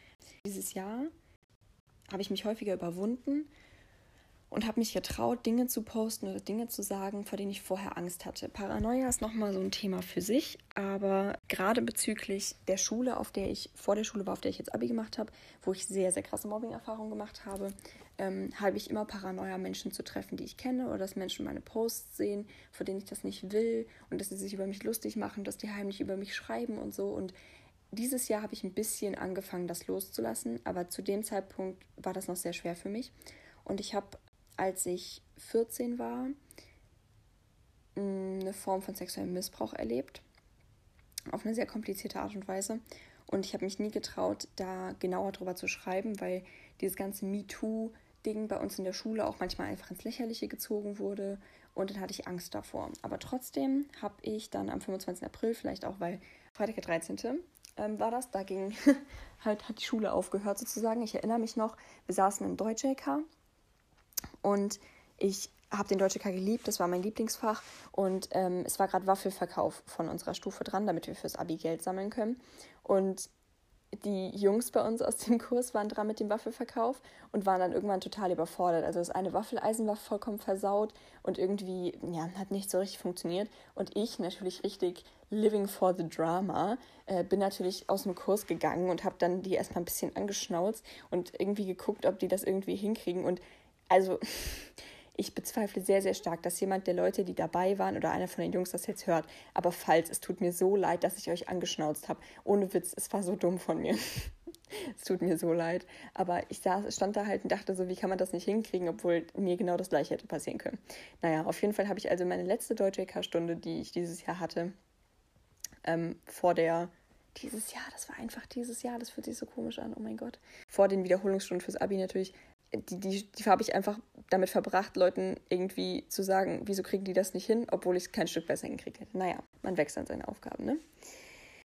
[SPEAKER 1] Dieses Jahr habe ich mich häufiger überwunden und habe mich getraut, Dinge zu posten oder Dinge zu sagen, vor denen ich vorher Angst hatte. Paranoia ist nochmal so ein Thema für sich, aber gerade bezüglich der Schule, auf der ich vor der Schule war, auf der ich jetzt Abi gemacht habe, wo ich sehr, sehr krasse Mobbing-Erfahrungen gemacht habe, ähm, habe ich immer Paranoia, Menschen zu treffen, die ich kenne oder dass Menschen meine Posts sehen, vor denen ich das nicht will und dass sie sich über mich lustig machen, dass die heimlich über mich schreiben und so. Und dieses Jahr habe ich ein bisschen angefangen, das loszulassen, aber zu dem Zeitpunkt war das noch sehr schwer für mich. Und ich habe als ich 14 war, mm, eine Form von sexuellem Missbrauch erlebt. Auf eine sehr komplizierte Art und Weise. Und ich habe mich nie getraut, da genauer drüber zu schreiben, weil dieses ganze MeToo-Ding bei uns in der Schule auch manchmal einfach ins Lächerliche gezogen wurde. Und dann hatte ich Angst davor. Aber trotzdem habe ich dann am 25. April, vielleicht auch weil Freitag der 13. Ähm, war das, da ging halt, hat die Schule aufgehört sozusagen. Ich erinnere mich noch, wir saßen im Deutsch-LK und ich habe den Deutsche K geliebt, das war mein Lieblingsfach. Und ähm, es war gerade Waffelverkauf von unserer Stufe dran, damit wir fürs Abi Geld sammeln können. Und die Jungs bei uns aus dem Kurs waren dran mit dem Waffelverkauf und waren dann irgendwann total überfordert. Also das eine Waffeleisen war vollkommen versaut und irgendwie, ja, hat nicht so richtig funktioniert. Und ich natürlich richtig living for the drama, äh, bin natürlich aus dem Kurs gegangen und habe dann die erstmal ein bisschen angeschnauzt und irgendwie geguckt, ob die das irgendwie hinkriegen. Und also ich bezweifle sehr, sehr stark, dass jemand der Leute, die dabei waren oder einer von den Jungs das jetzt hört. Aber falls, es tut mir so leid, dass ich euch angeschnauzt habe. Ohne Witz, es war so dumm von mir. es tut mir so leid. Aber ich saß, stand da halt und dachte so, wie kann man das nicht hinkriegen, obwohl mir genau das gleiche hätte passieren können. Naja, auf jeden Fall habe ich also meine letzte Deutsche EK-Stunde, die ich dieses Jahr hatte, ähm, vor der dieses Jahr, das war einfach dieses Jahr, das fühlt sich so komisch an, oh mein Gott. Vor den Wiederholungsstunden fürs Abi natürlich die, die, die habe ich einfach damit verbracht, Leuten irgendwie zu sagen, wieso kriegen die das nicht hin, obwohl ich es kein Stück besser hingekriegt hätte. Naja, man wächst an seine Aufgaben, ne?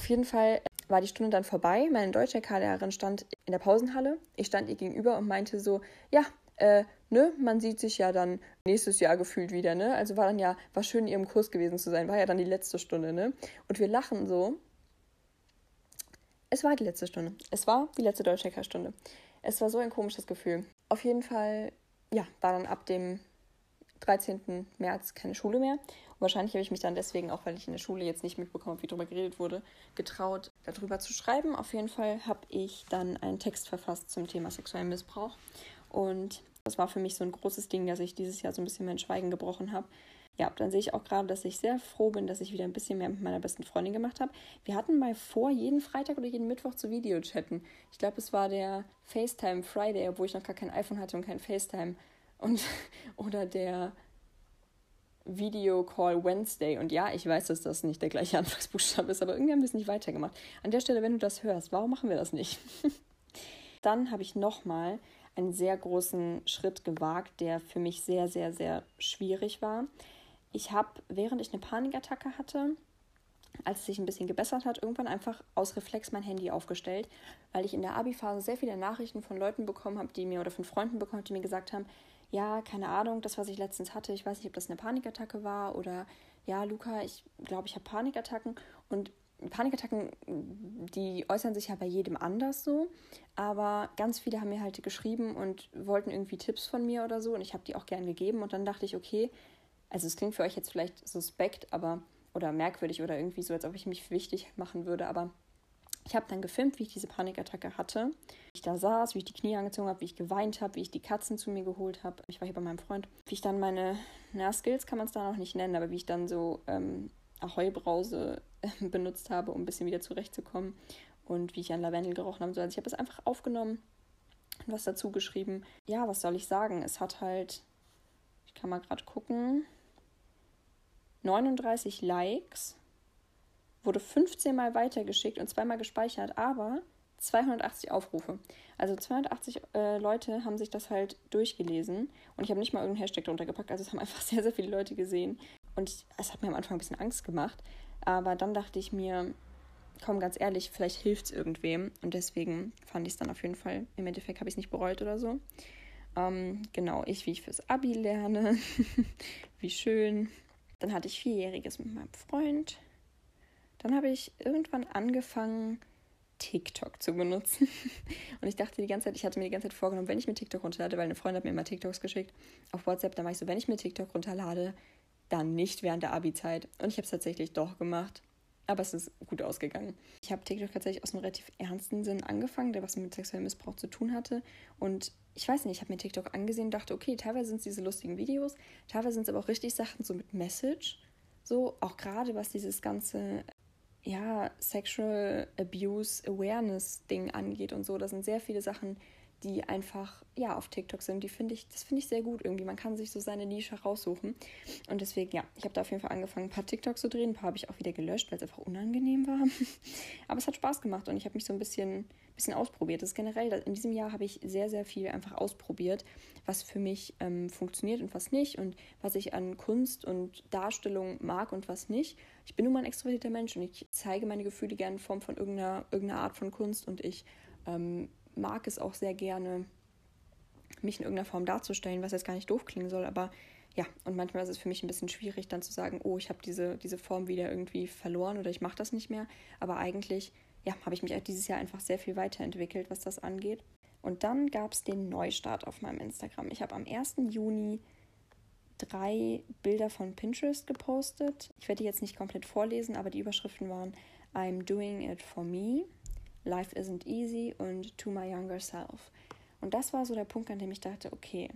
[SPEAKER 1] Auf jeden Fall war die Stunde dann vorbei. Meine deutsche K-Lehrerin stand in der Pausenhalle. Ich stand ihr gegenüber und meinte so, ja, äh, ne, man sieht sich ja dann nächstes Jahr gefühlt wieder, ne? Also war dann ja, war schön in ihrem Kurs gewesen zu sein, war ja dann die letzte Stunde, ne? Und wir lachen so. Es war die letzte Stunde. Es war die letzte deutsche K-Stunde. Es war so ein komisches Gefühl. Auf jeden Fall, ja, war dann ab dem 13. März keine Schule mehr. Und wahrscheinlich habe ich mich dann deswegen, auch weil ich in der Schule jetzt nicht mitbekommen habe, wie darüber geredet wurde, getraut, darüber zu schreiben. Auf jeden Fall habe ich dann einen Text verfasst zum Thema sexuellen Missbrauch. Und das war für mich so ein großes Ding, dass ich dieses Jahr so ein bisschen mein Schweigen gebrochen habe ja, dann sehe ich auch gerade, dass ich sehr froh bin, dass ich wieder ein bisschen mehr mit meiner besten Freundin gemacht habe. Wir hatten mal vor, jeden Freitag oder jeden Mittwoch zu Videochatten. Ich glaube, es war der FaceTime Friday, obwohl ich noch gar kein iPhone hatte und kein FaceTime. Und, oder der Video Call Wednesday. Und ja, ich weiß, dass das nicht der gleiche Anfangsbuchstabe ist, aber irgendwie haben wir es nicht weitergemacht. An der Stelle, wenn du das hörst, warum machen wir das nicht? dann habe ich nochmal einen sehr großen Schritt gewagt, der für mich sehr, sehr, sehr schwierig war ich habe, während ich eine Panikattacke hatte, als es sich ein bisschen gebessert hat, irgendwann einfach aus Reflex mein Handy aufgestellt, weil ich in der Abi-Phase sehr viele Nachrichten von Leuten bekommen habe, die mir oder von Freunden bekommen die mir gesagt haben, ja, keine Ahnung, das, was ich letztens hatte, ich weiß nicht, ob das eine Panikattacke war oder ja, Luca, ich glaube, ich habe Panikattacken. Und Panikattacken, die äußern sich ja bei jedem anders so, aber ganz viele haben mir halt geschrieben und wollten irgendwie Tipps von mir oder so und ich habe die auch gern gegeben und dann dachte ich, okay, also es klingt für euch jetzt vielleicht suspekt, aber oder merkwürdig oder irgendwie so, als ob ich mich wichtig machen würde, aber ich habe dann gefilmt, wie ich diese Panikattacke hatte. Wie ich da saß, wie ich die Knie angezogen habe, wie ich geweint habe, wie ich die Katzen zu mir geholt habe. Ich war hier bei meinem Freund. Wie ich dann meine, na, Skills kann man es da noch nicht nennen, aber wie ich dann so ähm, Ahoi-Brause äh, benutzt habe, um ein bisschen wieder zurechtzukommen. Und wie ich an Lavendel gerochen habe. Also ich habe es einfach aufgenommen und was dazu geschrieben. Ja, was soll ich sagen? Es hat halt, ich kann mal gerade gucken, 39 Likes, wurde 15 Mal weitergeschickt und zweimal gespeichert, aber 280 Aufrufe. Also 280 äh, Leute haben sich das halt durchgelesen und ich habe nicht mal irgendeinen Hashtag drunter gepackt, also es haben einfach sehr, sehr viele Leute gesehen und es hat mir am Anfang ein bisschen Angst gemacht, aber dann dachte ich mir, komm, ganz ehrlich, vielleicht hilft es irgendwem und deswegen fand ich es dann auf jeden Fall, im Endeffekt habe ich es nicht bereut oder so. Ähm, genau, ich, wie ich fürs Abi lerne, wie schön, Dann hatte ich Vierjähriges mit meinem Freund. Dann habe ich irgendwann angefangen, TikTok zu benutzen. Und ich dachte die ganze Zeit, ich hatte mir die ganze Zeit vorgenommen, wenn ich mir TikTok runterlade, weil eine Freundin hat mir immer TikToks geschickt auf WhatsApp, dann war ich so, wenn ich mir TikTok runterlade, dann nicht während der Abi-Zeit. Und ich habe es tatsächlich doch gemacht. Aber es ist gut ausgegangen. Ich habe TikTok tatsächlich aus einem relativ ernsten Sinn angefangen, der was mit sexuellem Missbrauch zu tun hatte. Und ich weiß nicht, ich habe mir TikTok angesehen und dachte, okay, teilweise sind es diese lustigen Videos, teilweise sind es aber auch richtig Sachen so mit Message. So, auch gerade was dieses ganze ja, Sexual Abuse Awareness Ding angeht und so. Da sind sehr viele Sachen, die einfach ja auf TikTok sind. Die finde ich, das finde ich sehr gut irgendwie. Man kann sich so seine Nische raussuchen. Und deswegen, ja, ich habe da auf jeden Fall angefangen, ein paar TikToks zu drehen. Ein paar habe ich auch wieder gelöscht, weil es einfach unangenehm war. Aber es hat Spaß gemacht und ich habe mich so ein bisschen, bisschen ausprobiert. Das ist generell, in diesem Jahr habe ich sehr, sehr viel einfach ausprobiert, was für mich ähm, funktioniert und was nicht und was ich an Kunst und Darstellung mag und was nicht. Ich bin nun mal ein extrovertierter Mensch und ich zeige meine Gefühle gerne in Form von irgendeiner, irgendeiner Art von Kunst und ich ähm, mag es auch sehr gerne, mich in irgendeiner Form darzustellen, was jetzt gar nicht doof klingen soll, aber ja, und manchmal ist es für mich ein bisschen schwierig, dann zu sagen, oh, ich habe diese, diese Form wieder irgendwie verloren oder ich mache das nicht mehr. Aber eigentlich, ja, habe ich mich dieses Jahr einfach sehr viel weiterentwickelt, was das angeht. Und dann gab es den Neustart auf meinem Instagram. Ich habe am 1. Juni drei Bilder von Pinterest gepostet. Ich werde die jetzt nicht komplett vorlesen, aber die Überschriften waren I'm doing it for me, Life isn't easy und To my younger self. Und das war so der Punkt, an dem ich dachte, okay,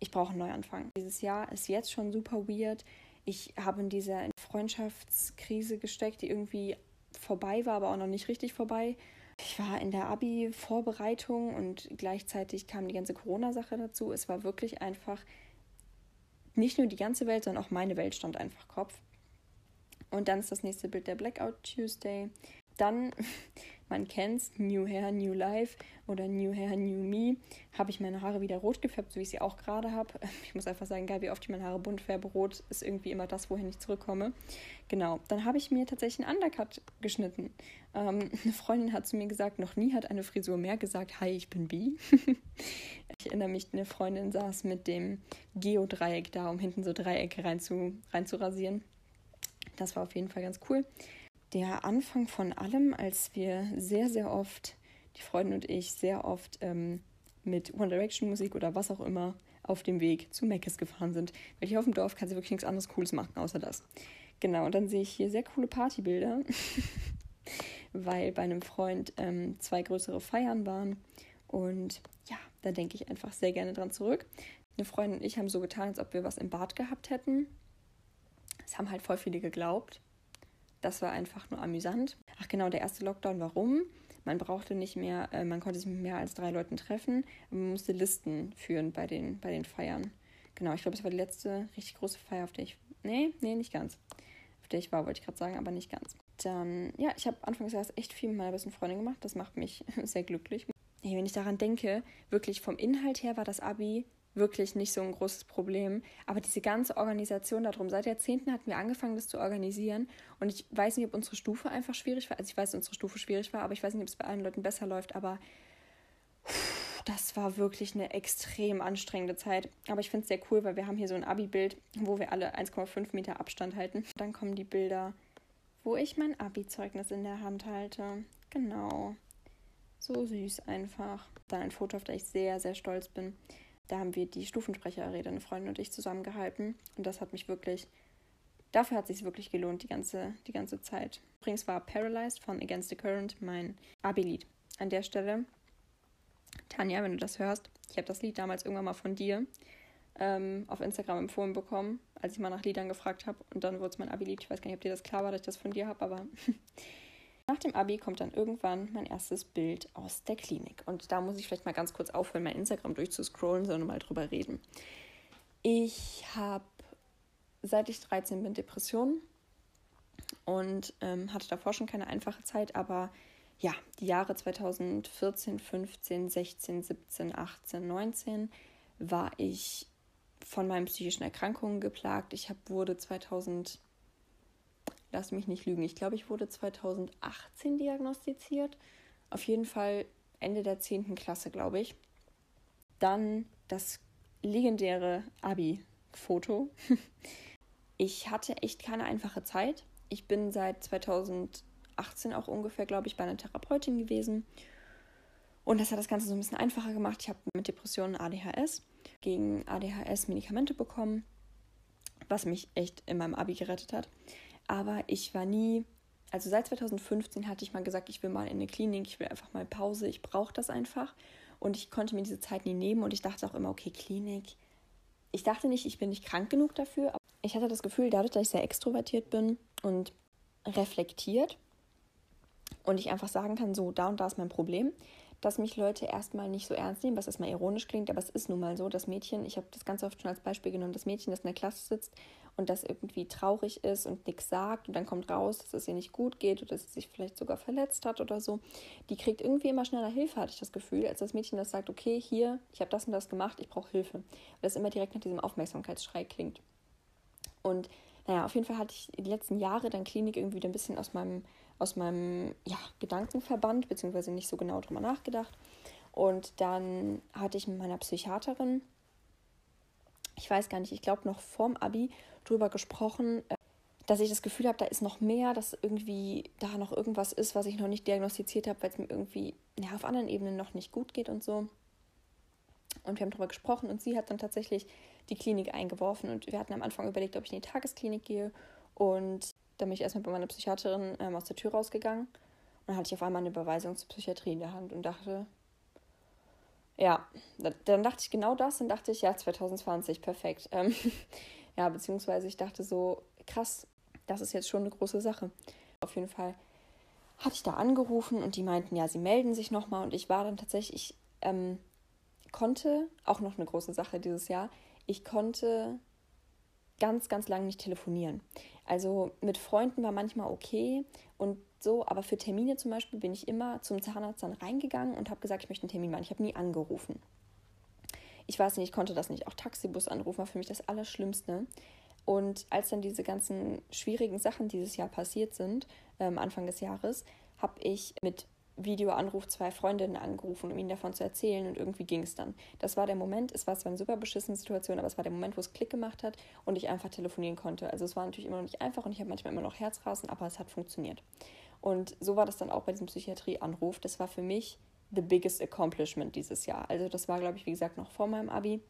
[SPEAKER 1] ich brauche einen Neuanfang. Dieses Jahr ist jetzt schon super weird. Ich habe in dieser Freundschaftskrise gesteckt, die irgendwie vorbei war, aber auch noch nicht richtig vorbei. Ich war in der Abi-Vorbereitung und gleichzeitig kam die ganze Corona-Sache dazu. Es war wirklich einfach nicht nur die ganze Welt, sondern auch meine Welt stand einfach Kopf. Und dann ist das nächste Bild der Blackout Tuesday. Dann man kennt's, New Hair, New Life oder New Hair, New Me, habe ich meine Haare wieder rot gefärbt, so wie ich sie auch gerade habe. Ich muss einfach sagen, geil, wie oft ich meine Haare bunt färbe. Rot ist irgendwie immer das, wohin ich zurückkomme. Genau, dann habe ich mir tatsächlich einen Undercut geschnitten. Ähm, eine Freundin hat zu mir gesagt, noch nie hat eine Frisur mehr gesagt, hi, ich bin Bi. ich erinnere mich, eine Freundin saß mit dem Geodreieck da, um hinten so Dreiecke rein rein zu rasieren. Das war auf jeden Fall ganz cool der Anfang von allem, als wir sehr, sehr oft, die Freundin und ich, sehr oft ähm, mit One Direction Musik oder was auch immer auf dem Weg zu Meckes gefahren sind. Weil hier auf dem Dorf kann sie wirklich nichts anderes Cooles machen, außer das. Genau, und dann sehe ich hier sehr coole Partybilder, weil bei einem Freund ähm, zwei größere Feiern waren. Und ja, da denke ich einfach sehr gerne dran zurück. Eine Freundin und ich haben so getan, als ob wir was im Bad gehabt hätten. Das haben halt voll viele geglaubt. Das war einfach nur amüsant. Ach genau, der erste Lockdown, warum? Man brauchte nicht mehr, äh, man konnte sich mit mehr als drei Leuten treffen. Man musste Listen führen bei den, bei den Feiern. Genau, ich glaube, es war die letzte richtig große Feier, auf der ich. Nee, nee, nicht ganz. Auf der ich war, wollte ich gerade sagen, aber nicht ganz. Dann, ja, ich habe anfangs Jahres echt viel mit meiner besten Freundin gemacht. Das macht mich sehr glücklich. Hey, wenn ich daran denke, wirklich vom Inhalt her war das Abi wirklich nicht so ein großes Problem. Aber diese ganze Organisation darum, seit Jahrzehnten hatten wir angefangen, das zu organisieren. Und ich weiß nicht, ob unsere Stufe einfach schwierig war. Also ich weiß, dass unsere Stufe schwierig war, aber ich weiß nicht, ob es bei allen Leuten besser läuft. Aber das war wirklich eine extrem anstrengende Zeit. Aber ich finde es sehr cool, weil wir haben hier so ein Abi-Bild, wo wir alle 1,5 Meter Abstand halten. Dann kommen die Bilder, wo ich mein Abi-Zeugnis in der Hand halte. Genau. So süß einfach. Dann ein Foto, auf das ich sehr, sehr stolz bin. Da haben wir die Stufensprecherrede, eine Freundin und ich, zusammengehalten. Und das hat mich wirklich, dafür hat es sich wirklich gelohnt, die ganze, die ganze Zeit. Übrigens war Paralyzed von Against the Current mein Abi-Lied. An der Stelle, Tanja, wenn du das hörst, ich habe das Lied damals irgendwann mal von dir ähm, auf Instagram empfohlen bekommen, als ich mal nach Liedern gefragt habe. Und dann wurde es mein Abi-Lied. Ich weiß gar nicht, ob dir das klar war, dass ich das von dir habe, aber Nach dem Abi kommt dann irgendwann mein erstes Bild aus der Klinik. Und da muss ich vielleicht mal ganz kurz aufhören, mein Instagram durchzuscrollen, sondern mal drüber reden. Ich habe, seit ich 13 bin, Depressionen und ähm, hatte davor schon keine einfache Zeit, aber ja, die Jahre 2014, 15, 16, 17, 18, 19 war ich von meinen psychischen Erkrankungen geplagt. Ich hab, wurde 2000 lass mich nicht lügen, ich glaube, ich wurde 2018 diagnostiziert. Auf jeden Fall Ende der 10. Klasse, glaube ich. Dann das legendäre Abi-Foto. ich hatte echt keine einfache Zeit. Ich bin seit 2018 auch ungefähr, glaube ich, bei einer Therapeutin gewesen. Und das hat das Ganze so ein bisschen einfacher gemacht. Ich habe mit Depressionen ADHS gegen ADHS Medikamente bekommen, was mich echt in meinem Abi gerettet hat. Aber ich war nie, also seit 2015 hatte ich mal gesagt, ich will mal in eine Klinik, ich will einfach mal Pause, ich brauche das einfach. Und ich konnte mir diese Zeit nie nehmen und ich dachte auch immer, okay, Klinik. Ich dachte nicht, ich bin nicht krank genug dafür. Aber ich hatte das Gefühl, dadurch, dass ich sehr extrovertiert bin und reflektiert und ich einfach sagen kann, so, da und da ist mein Problem, dass mich Leute erstmal nicht so ernst nehmen, was erstmal ironisch klingt, aber es ist nun mal so, das Mädchen, ich habe das ganz oft schon als Beispiel genommen, das Mädchen, das in der Klasse sitzt und das irgendwie traurig ist und nichts sagt und dann kommt raus, dass es ihr nicht gut geht oder dass sie sich vielleicht sogar verletzt hat oder so, die kriegt irgendwie immer schneller Hilfe, hatte ich das Gefühl, als das Mädchen, das sagt, okay, hier, ich habe das und das gemacht, ich brauche Hilfe. Weil das immer direkt nach diesem Aufmerksamkeitsschrei klingt. Und naja, auf jeden Fall hatte ich die letzten Jahre dann Klinik irgendwie wieder ein bisschen aus meinem aus meinem ja, Gedankenverband, beziehungsweise nicht so genau drüber nachgedacht. Und dann hatte ich mit meiner Psychiaterin, ich weiß gar nicht, ich glaube noch vorm Abi, drüber gesprochen, äh, dass ich das Gefühl habe, da ist noch mehr, dass irgendwie da noch irgendwas ist, was ich noch nicht diagnostiziert habe, weil es mir irgendwie ja, auf anderen Ebenen noch nicht gut geht und so. Und wir haben darüber gesprochen und sie hat dann tatsächlich die Klinik eingeworfen und wir hatten am Anfang überlegt, ob ich in die Tagesklinik gehe und dann bin ich erstmal bei meiner Psychiaterin ähm, aus der Tür rausgegangen. Und dann hatte ich auf einmal eine Überweisung zur Psychiatrie in der Hand und dachte, ja, dann dachte ich genau das und dachte ich, ja, 2020, perfekt. Ähm, ja, beziehungsweise ich dachte so, krass, das ist jetzt schon eine große Sache. Auf jeden Fall hatte ich da angerufen und die meinten, ja, sie melden sich nochmal und ich war dann tatsächlich, ich ähm, konnte, auch noch eine große Sache dieses Jahr, ich konnte ganz, ganz lange nicht telefonieren. Also mit Freunden war manchmal okay und so, aber für Termine zum Beispiel bin ich immer zum Zahnarzt dann reingegangen und habe gesagt, ich möchte einen Termin machen. Ich habe nie angerufen. Ich weiß nicht, ich konnte das nicht. Auch Taxibus anrufen war für mich das Allerschlimmste. Und als dann diese ganzen schwierigen Sachen dieses Jahr passiert sind, ähm, Anfang des Jahres, habe ich mit Videoanruf zwei Freundinnen angerufen, um ihnen davon zu erzählen und irgendwie ging es dann. Das war der Moment, es war zwar eine super beschissene Situation, aber es war der Moment, wo es Klick gemacht hat und ich einfach telefonieren konnte. Also es war natürlich immer noch nicht einfach und ich habe manchmal immer noch Herzrasen, aber es hat funktioniert. Und so war das dann auch bei diesem Psychiatrieanruf. Das war für mich the biggest accomplishment dieses Jahr. Also das war, glaube ich, wie gesagt, noch vor meinem Abi.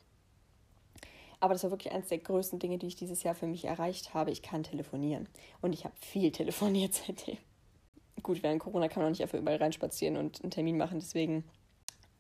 [SPEAKER 1] Aber das war wirklich eines der größten Dinge, die ich dieses Jahr für mich erreicht habe. Ich kann telefonieren. Und ich habe viel telefoniert seitdem gut, während Corona kann man auch nicht einfach überall reinspazieren und einen Termin machen. Deswegen,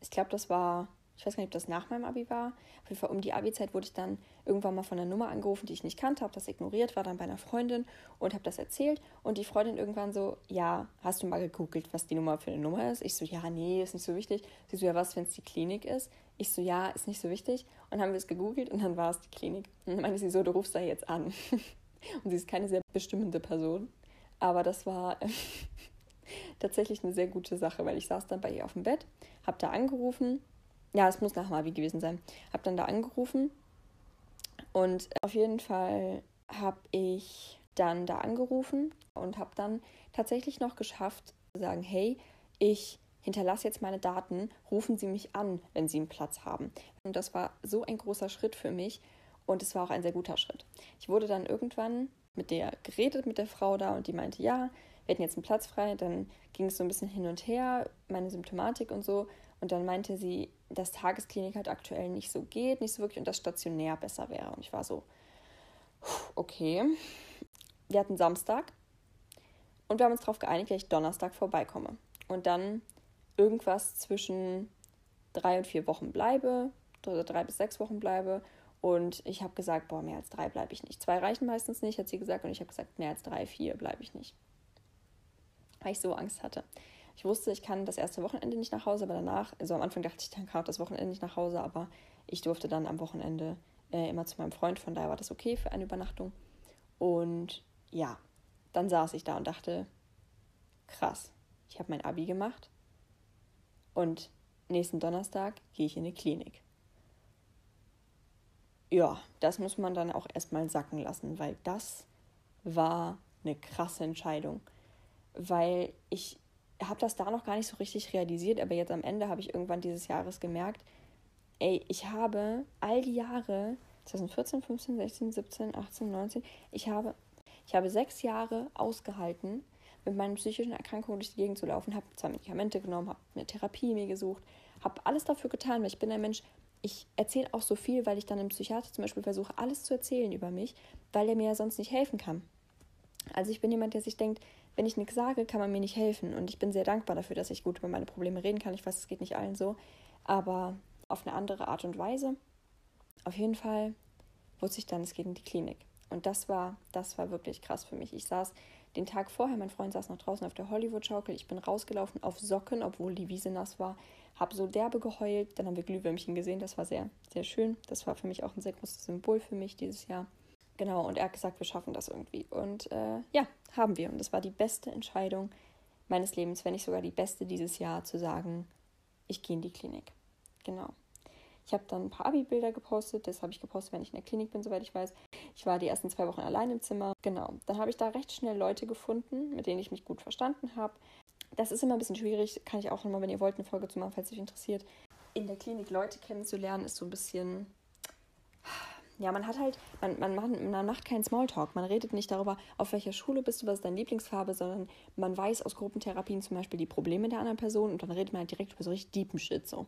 [SPEAKER 1] ich glaube, das war, ich weiß gar nicht, ob das nach meinem Abi war. Auf jeden Fall um die Abi-Zeit wurde ich dann irgendwann mal von einer Nummer angerufen, die ich nicht kannte, habe das ignoriert, war dann bei einer Freundin und habe das erzählt. Und die Freundin irgendwann so, ja, hast du mal gegoogelt, was die Nummer für eine Nummer ist? Ich so, ja, nee, ist nicht so wichtig. Sie so, ja, was, wenn es die Klinik ist? Ich so, ja, ist nicht so wichtig. Und haben wir es gegoogelt und dann war es die Klinik. Und dann meinte sie so, du rufst da jetzt an. und sie ist keine sehr bestimmende Person. Aber das war tatsächlich eine sehr gute Sache, weil ich saß dann bei ihr auf dem Bett, habe da angerufen. Ja, es muss nach Mavi gewesen sein. Habe dann da angerufen und auf jeden Fall habe ich dann da angerufen und habe dann tatsächlich noch geschafft zu sagen, hey, ich hinterlasse jetzt meine Daten, rufen Sie mich an, wenn Sie einen Platz haben. Und das war so ein großer Schritt für mich und es war auch ein sehr guter Schritt. Ich wurde dann irgendwann mit der geredet mit der Frau da und die meinte, ja, wir hätten jetzt einen Platz frei. Dann ging es so ein bisschen hin und her, meine Symptomatik und so. Und dann meinte sie, dass Tagesklinik halt aktuell nicht so geht, nicht so wirklich und dass stationär besser wäre. Und ich war so, okay. Wir hatten Samstag und wir haben uns darauf geeinigt, dass ich Donnerstag vorbeikomme. Und dann irgendwas zwischen drei und vier Wochen bleibe, oder drei bis sechs Wochen bleibe. Und ich habe gesagt, boah, mehr als drei bleibe ich nicht. Zwei reichen meistens nicht, hat sie gesagt. Und ich habe gesagt, mehr als drei, vier bleibe ich nicht weil ich so Angst hatte. Ich wusste, ich kann das erste Wochenende nicht nach Hause, aber danach, also am Anfang dachte ich, dann kann auch das Wochenende nicht nach Hause, aber ich durfte dann am Wochenende äh, immer zu meinem Freund, von daher war das okay für eine Übernachtung. Und ja, dann saß ich da und dachte, krass, ich habe mein Abi gemacht und nächsten Donnerstag gehe ich in die Klinik. Ja, das muss man dann auch erstmal sacken lassen, weil das war eine krasse Entscheidung weil ich habe das da noch gar nicht so richtig realisiert, aber jetzt am Ende habe ich irgendwann dieses Jahres gemerkt, ey, ich habe all die Jahre 2014, 15, 16, 17, 18, 19. Ich habe, ich habe sechs Jahre ausgehalten, mit meinen psychischen Erkrankungen durch die Gegend zu laufen, habe zwei Medikamente genommen, habe eine Therapie mir gesucht, habe alles dafür getan, weil ich bin ein Mensch, ich erzähle auch so viel, weil ich dann im Psychiater zum Beispiel versuche, alles zu erzählen über mich, weil er mir ja sonst nicht helfen kann. Also ich bin jemand, der sich denkt, wenn ich nichts sage, kann man mir nicht helfen. Und ich bin sehr dankbar dafür, dass ich gut über meine Probleme reden kann. Ich weiß, es geht nicht allen so, aber auf eine andere Art und Weise. Auf jeden Fall wusste ich dann, es geht in die Klinik. Und das war, das war wirklich krass für mich. Ich saß den Tag vorher, mein Freund saß noch draußen auf der Hollywood-Schaukel. Ich bin rausgelaufen auf Socken, obwohl die Wiese nass war. Habe so derbe geheult. Dann haben wir Glühwürmchen gesehen. Das war sehr, sehr schön. Das war für mich auch ein sehr großes Symbol für mich dieses Jahr. Genau, und er hat gesagt, wir schaffen das irgendwie. Und äh, ja, haben wir. Und das war die beste Entscheidung meines Lebens, wenn nicht sogar die beste dieses Jahr, zu sagen, ich gehe in die Klinik. Genau. Ich habe dann ein paar Abi-Bilder gepostet. Das habe ich gepostet, wenn ich in der Klinik bin, soweit ich weiß. Ich war die ersten zwei Wochen allein im Zimmer. Genau. Dann habe ich da recht schnell Leute gefunden, mit denen ich mich gut verstanden habe. Das ist immer ein bisschen schwierig. Kann ich auch nochmal, wenn ihr wollt, eine Folge zu machen, falls euch interessiert. In der Klinik Leute kennenzulernen, ist so ein bisschen ja, man hat halt, man, man, macht, man macht keinen Smalltalk. Man redet nicht darüber, auf welcher Schule bist du, was ist deine Lieblingsfarbe, sondern man weiß aus Gruppentherapien zum Beispiel die Probleme der anderen Person und dann redet man halt direkt über so richtig deepen Shit so.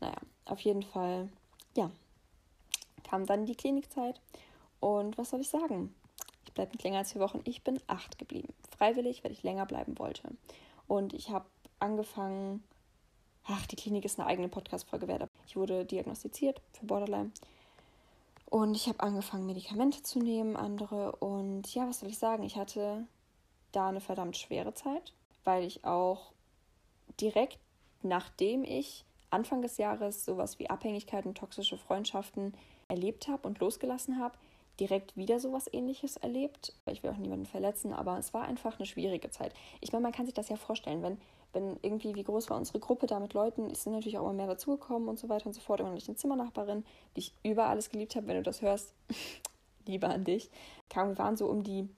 [SPEAKER 1] Naja, auf jeden Fall, ja, kam dann die Klinikzeit. Und was soll ich sagen? Ich bleibe nicht länger als vier Wochen. Ich bin acht geblieben. Freiwillig, weil ich länger bleiben wollte. Und ich habe angefangen, ach, die Klinik ist eine eigene Podcast-Folge wert. Ich wurde diagnostiziert für Borderline. Und ich habe angefangen, Medikamente zu nehmen, andere. Und ja, was soll ich sagen? Ich hatte da eine verdammt schwere Zeit, weil ich auch direkt nachdem ich Anfang des Jahres sowas wie Abhängigkeit und toxische Freundschaften erlebt habe und losgelassen habe, direkt wieder sowas ähnliches erlebt. Ich will auch niemanden verletzen, aber es war einfach eine schwierige Zeit. Ich meine, man kann sich das ja vorstellen, wenn, wenn irgendwie, wie groß war unsere Gruppe da mit Leuten, es sind natürlich auch immer mehr dazugekommen und so weiter und so fort. Irgendwann eine Zimmernachbarin, die ich über alles geliebt habe, wenn du das hörst, Liebe an dich. Wir waren so um die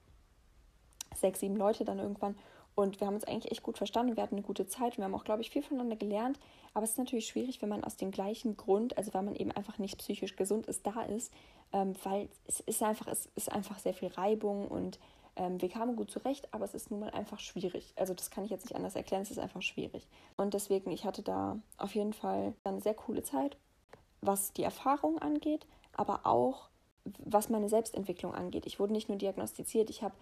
[SPEAKER 1] sechs, sieben Leute dann irgendwann und wir haben uns eigentlich echt gut verstanden. Wir hatten eine gute Zeit und wir haben auch, glaube ich, viel voneinander gelernt. Aber es ist natürlich schwierig, wenn man aus dem gleichen Grund, also weil man eben einfach nicht psychisch gesund ist, da ist, ähm, weil es ist einfach, es ist einfach sehr viel Reibung und ähm, wir kamen gut zurecht, aber es ist nun mal einfach schwierig. Also das kann ich jetzt nicht anders erklären, es ist einfach schwierig. Und deswegen, ich hatte da auf jeden Fall eine sehr coole Zeit, was die Erfahrung angeht, aber auch was meine Selbstentwicklung angeht. Ich wurde nicht nur diagnostiziert, ich habe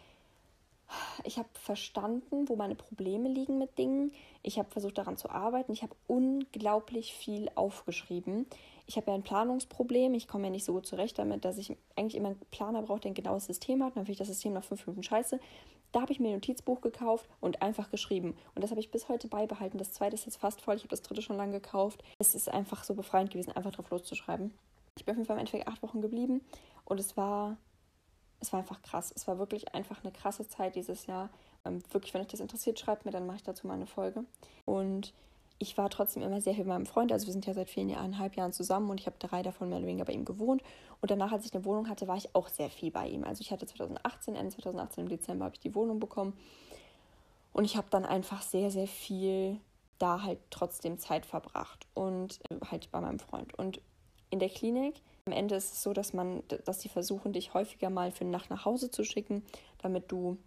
[SPEAKER 1] ich habe verstanden, wo meine Probleme liegen mit Dingen. Ich habe versucht daran zu arbeiten. Ich habe unglaublich viel aufgeschrieben. Ich habe ja ein Planungsproblem. Ich komme ja nicht so gut zurecht damit, dass ich eigentlich immer einen Planer brauche, der ein genaues System hat. Dann finde ich das System nach fünf Minuten scheiße. Da habe ich mir ein Notizbuch gekauft und einfach geschrieben. Und das habe ich bis heute beibehalten. Das zweite ist jetzt fast voll. Ich habe das dritte schon lange gekauft. Es ist einfach so befreiend gewesen, einfach drauf loszuschreiben. Ich bin auf jeden Fall im Endeffekt acht Wochen geblieben und es war es war einfach krass. Es war wirklich einfach eine krasse Zeit dieses Jahr. Ähm, wirklich, wenn euch das interessiert, schreibt mir, dann mache ich dazu mal eine Folge. Und ich war trotzdem immer sehr viel mit meinem Freund. Also wir sind ja seit vielen Jahren, eineinhalb Jahren zusammen und ich habe drei davon mehr oder weniger bei ihm gewohnt. Und danach, als ich eine Wohnung hatte, war ich auch sehr viel bei ihm. Also ich hatte 2018, Ende 2018 im Dezember habe ich die Wohnung bekommen. Und ich habe dann einfach sehr, sehr viel da halt trotzdem Zeit verbracht und äh, halt bei meinem Freund. Und in der Klinik am Ende ist es so, dass man, dass sie versuchen, dich häufiger mal für eine Nacht nach Hause zu schicken, damit du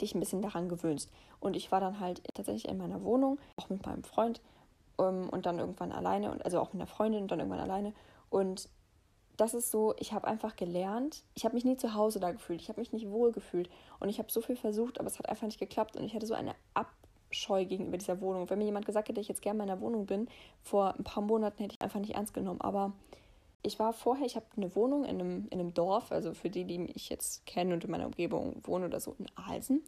[SPEAKER 1] dich ein bisschen daran gewöhnst. Und ich war dann halt tatsächlich in meiner Wohnung, auch mit meinem Freund ähm, und dann irgendwann alleine, und also auch mit einer Freundin und dann irgendwann alleine. Und das ist so, ich habe einfach gelernt, ich habe mich nie zu Hause da gefühlt, ich habe mich nicht wohl gefühlt und ich habe so viel versucht, aber es hat einfach nicht geklappt und ich hatte so eine Abscheu gegenüber dieser Wohnung. Wenn mir jemand gesagt hätte, ich jetzt gerne in meiner Wohnung bin, vor ein paar Monaten hätte ich einfach nicht ernst genommen, aber ich war vorher, ich habe eine Wohnung in einem, in einem Dorf, also für die, die mich jetzt kennen und in meiner Umgebung wohnen oder so, in Alsen.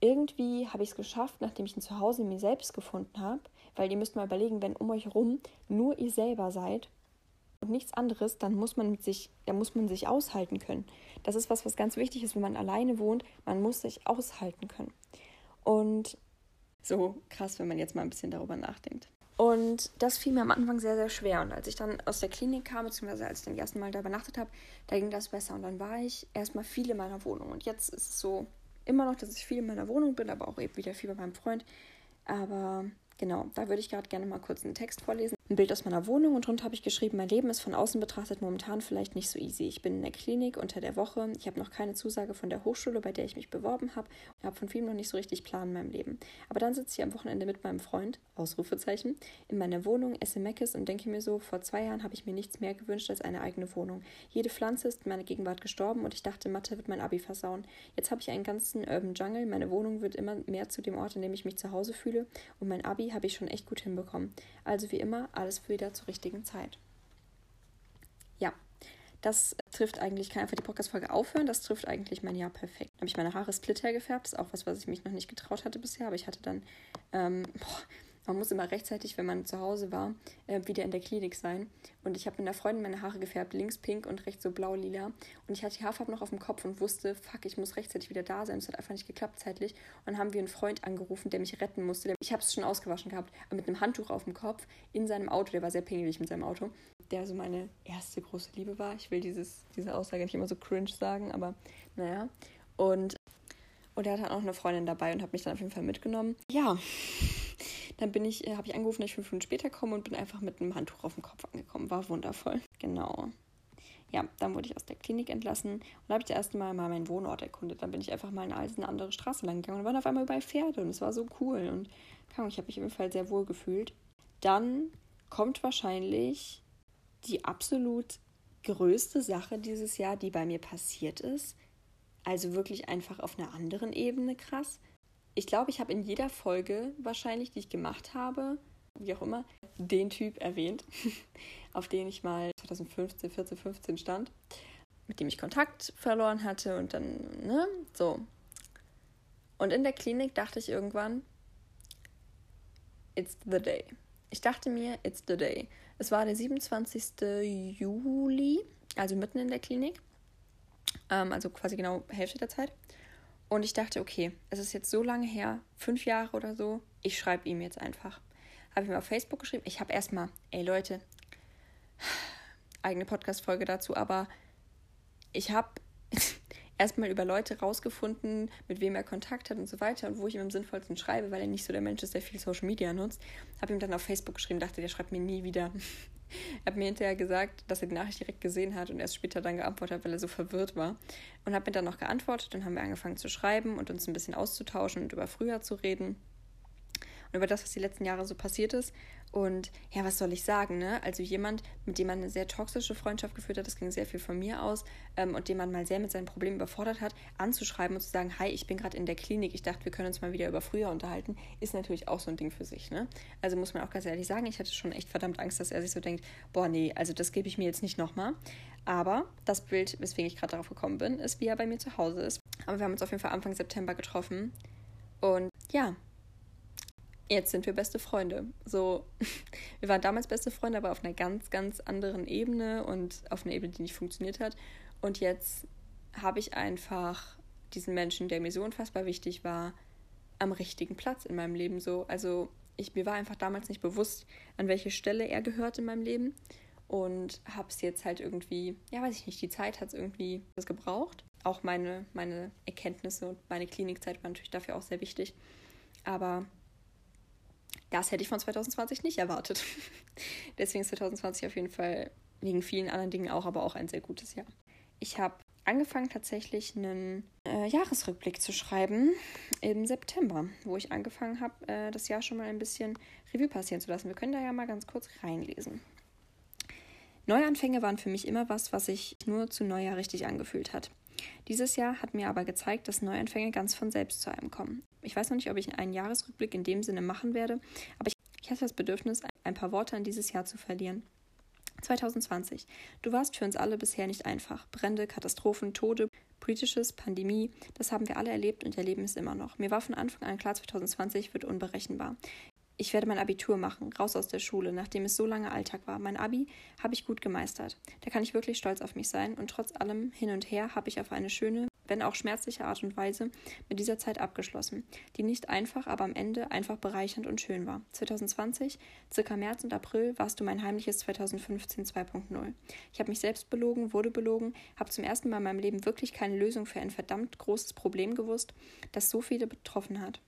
[SPEAKER 1] Irgendwie habe ich es geschafft, nachdem ich ein Zuhause in mir selbst gefunden habe, weil ihr müsst mal überlegen, wenn um euch herum nur ihr selber seid und nichts anderes, dann muss man mit sich, dann muss man sich aushalten können. Das ist was, was ganz wichtig ist, wenn man alleine wohnt, man muss sich aushalten können. Und so krass, wenn man jetzt mal ein bisschen darüber nachdenkt. Und das fiel mir am Anfang sehr, sehr schwer. Und als ich dann aus der Klinik kam, beziehungsweise als ich dann das erste Mal da übernachtet habe, da ging das besser. Und dann war ich erstmal viel in meiner Wohnung. Und jetzt ist es so immer noch, dass ich viel in meiner Wohnung bin, aber auch eben wieder viel bei meinem Freund. Aber Genau, da würde ich gerade gerne mal kurz einen Text vorlesen. Ein Bild aus meiner Wohnung und drunter habe ich geschrieben, mein Leben ist von außen betrachtet momentan vielleicht nicht so easy. Ich bin in der Klinik unter der Woche. Ich habe noch keine Zusage von der Hochschule, bei der ich mich beworben habe. Ich habe von vielem noch nicht so richtig Plan in meinem Leben. Aber dann sitze ich am Wochenende mit meinem Freund, Ausrufezeichen, in meiner Wohnung, esse Meckes und denke mir so, vor zwei Jahren habe ich mir nichts mehr gewünscht als eine eigene Wohnung. Jede Pflanze ist in meiner Gegenwart gestorben und ich dachte, Mathe wird mein Abi versauen. Jetzt habe ich einen ganzen Urban Jungle. Meine Wohnung wird immer mehr zu dem Ort, in dem ich mich zu Hause fühle und mein Abi habe ich schon echt gut hinbekommen. Also wie immer, alles wieder zur richtigen Zeit. Ja, das trifft eigentlich, kann einfach die Podcast-Folge aufhören, das trifft eigentlich mein Jahr perfekt. Habe ich meine Haare splitter gefärbt, ist auch was, was ich mich noch nicht getraut hatte bisher, aber ich hatte dann, ähm, boah, man muss immer rechtzeitig, wenn man zu Hause war, äh, wieder in der Klinik sein. Und ich habe mit einer Freundin meine Haare gefärbt, links pink und rechts so blau-lila. Und ich hatte die Haarfarbe noch auf dem Kopf und wusste, fuck, ich muss rechtzeitig wieder da sein. Es hat einfach nicht geklappt zeitlich. Und dann haben wir einen Freund angerufen, der mich retten musste. Ich habe es schon ausgewaschen gehabt, aber mit einem Handtuch auf dem Kopf in seinem Auto. Der war sehr pingelig mit seinem Auto. Der so meine erste große Liebe war. Ich will dieses, diese Aussage nicht immer so cringe sagen, aber naja. Und, und er hat auch eine Freundin dabei und hat mich dann auf jeden Fall mitgenommen. Ja. Dann bin ich, äh, habe ich angerufen, dass ich fünf Minuten später komme und bin einfach mit einem Handtuch auf dem Kopf angekommen. War wundervoll. Genau. Ja, dann wurde ich aus der Klinik entlassen und habe ich das erste Mal mal meinen Wohnort erkundet. Dann bin ich einfach mal eine, eine andere Straße lang gegangen und waren auf einmal überall Pferde und es war so cool und ich habe mich auf jeden Fall sehr wohl gefühlt. Dann kommt wahrscheinlich die absolut größte Sache dieses Jahr, die bei mir passiert ist. Also wirklich einfach auf einer anderen Ebene krass ich glaube, ich habe in jeder Folge wahrscheinlich, die ich gemacht habe, wie auch immer, den Typ erwähnt, auf den ich mal 2015, 14, 15 stand, mit dem ich Kontakt verloren hatte und dann, ne, so. Und in der Klinik dachte ich irgendwann, it's the day. Ich dachte mir, it's the day. Es war der 27. Juli, also mitten in der Klinik, ähm, also quasi genau Hälfte der Zeit. Und ich dachte, okay, es ist jetzt so lange her, fünf Jahre oder so, ich schreibe ihm jetzt einfach. Habe ich mir auf Facebook geschrieben. Ich habe erstmal, ey Leute, eigene Podcast-Folge dazu, aber ich habe erstmal über Leute rausgefunden, mit wem er Kontakt hat und so weiter und wo ich ihm am sinnvollsten schreibe, weil er nicht so der Mensch ist, der viel Social Media nutzt. Habe ihm dann auf Facebook geschrieben, dachte, der schreibt mir nie wieder. Er hat mir hinterher gesagt, dass er die Nachricht direkt gesehen hat und erst später dann geantwortet hat, weil er so verwirrt war. Und hat mir dann noch geantwortet und haben wir angefangen zu schreiben und uns ein bisschen auszutauschen und über früher zu reden und über das, was die letzten Jahre so passiert ist. Und ja, was soll ich sagen, ne? Also jemand, mit dem man eine sehr toxische Freundschaft geführt hat, das ging sehr viel von mir aus, ähm, und den man mal sehr mit seinen Problemen überfordert hat, anzuschreiben und zu sagen, hi, ich bin gerade in der Klinik, ich dachte, wir können uns mal wieder über früher unterhalten, ist natürlich auch so ein Ding für sich, ne? Also muss man auch ganz ehrlich sagen, ich hatte schon echt verdammt Angst, dass er sich so denkt, boah, nee, also das gebe ich mir jetzt nicht nochmal. Aber das Bild, weswegen ich gerade darauf gekommen bin, ist, wie er bei mir zu Hause ist. Aber wir haben uns auf jeden Fall Anfang September getroffen. Und ja, jetzt sind wir beste Freunde. So, wir waren damals beste Freunde, aber auf einer ganz, ganz anderen Ebene und auf einer Ebene, die nicht funktioniert hat. Und jetzt habe ich einfach diesen Menschen, der mir so unfassbar wichtig war, am richtigen Platz in meinem Leben so. Also ich, mir war einfach damals nicht bewusst, an welche Stelle er gehört in meinem Leben und habe es jetzt halt irgendwie, ja weiß ich nicht, die Zeit hat es irgendwie das gebraucht. Auch meine, meine Erkenntnisse und meine Klinikzeit waren natürlich dafür auch sehr wichtig. Aber das hätte ich von 2020 nicht erwartet. Deswegen ist 2020 auf jeden Fall wegen vielen anderen Dingen auch, aber auch ein sehr gutes Jahr. Ich habe angefangen tatsächlich einen äh, Jahresrückblick zu schreiben im September, wo ich angefangen habe, äh, das Jahr schon mal ein bisschen Revue passieren zu lassen. Wir können da ja mal ganz kurz reinlesen. Neuanfänge waren für mich immer was, was sich nur zu Neujahr richtig angefühlt hat. Dieses Jahr hat mir aber gezeigt, dass Neuanfänge ganz von selbst zu einem kommen. Ich weiß noch nicht, ob ich einen Jahresrückblick in dem Sinne machen werde, aber ich, ich hatte das Bedürfnis, ein paar Worte an dieses Jahr zu verlieren. 2020. Du warst für uns alle bisher nicht einfach. Brände, Katastrophen, Tode, politisches, Pandemie, das haben wir alle erlebt und erleben es immer noch. Mir war von Anfang an klar, 2020 wird unberechenbar. Ich werde mein Abitur machen, raus aus der Schule, nachdem es so lange Alltag war. Mein Abi habe ich gut gemeistert. Da kann ich wirklich stolz auf mich sein und trotz allem hin und her habe ich auf eine schöne, wenn auch schmerzliche Art und Weise mit dieser Zeit abgeschlossen, die nicht einfach, aber am Ende einfach bereichernd und schön war. 2020, circa März und April, warst du mein heimliches 2015 2.0. Ich habe mich selbst belogen, wurde belogen, habe zum ersten Mal in meinem Leben wirklich keine Lösung für ein verdammt großes Problem gewusst, das so viele betroffen hat.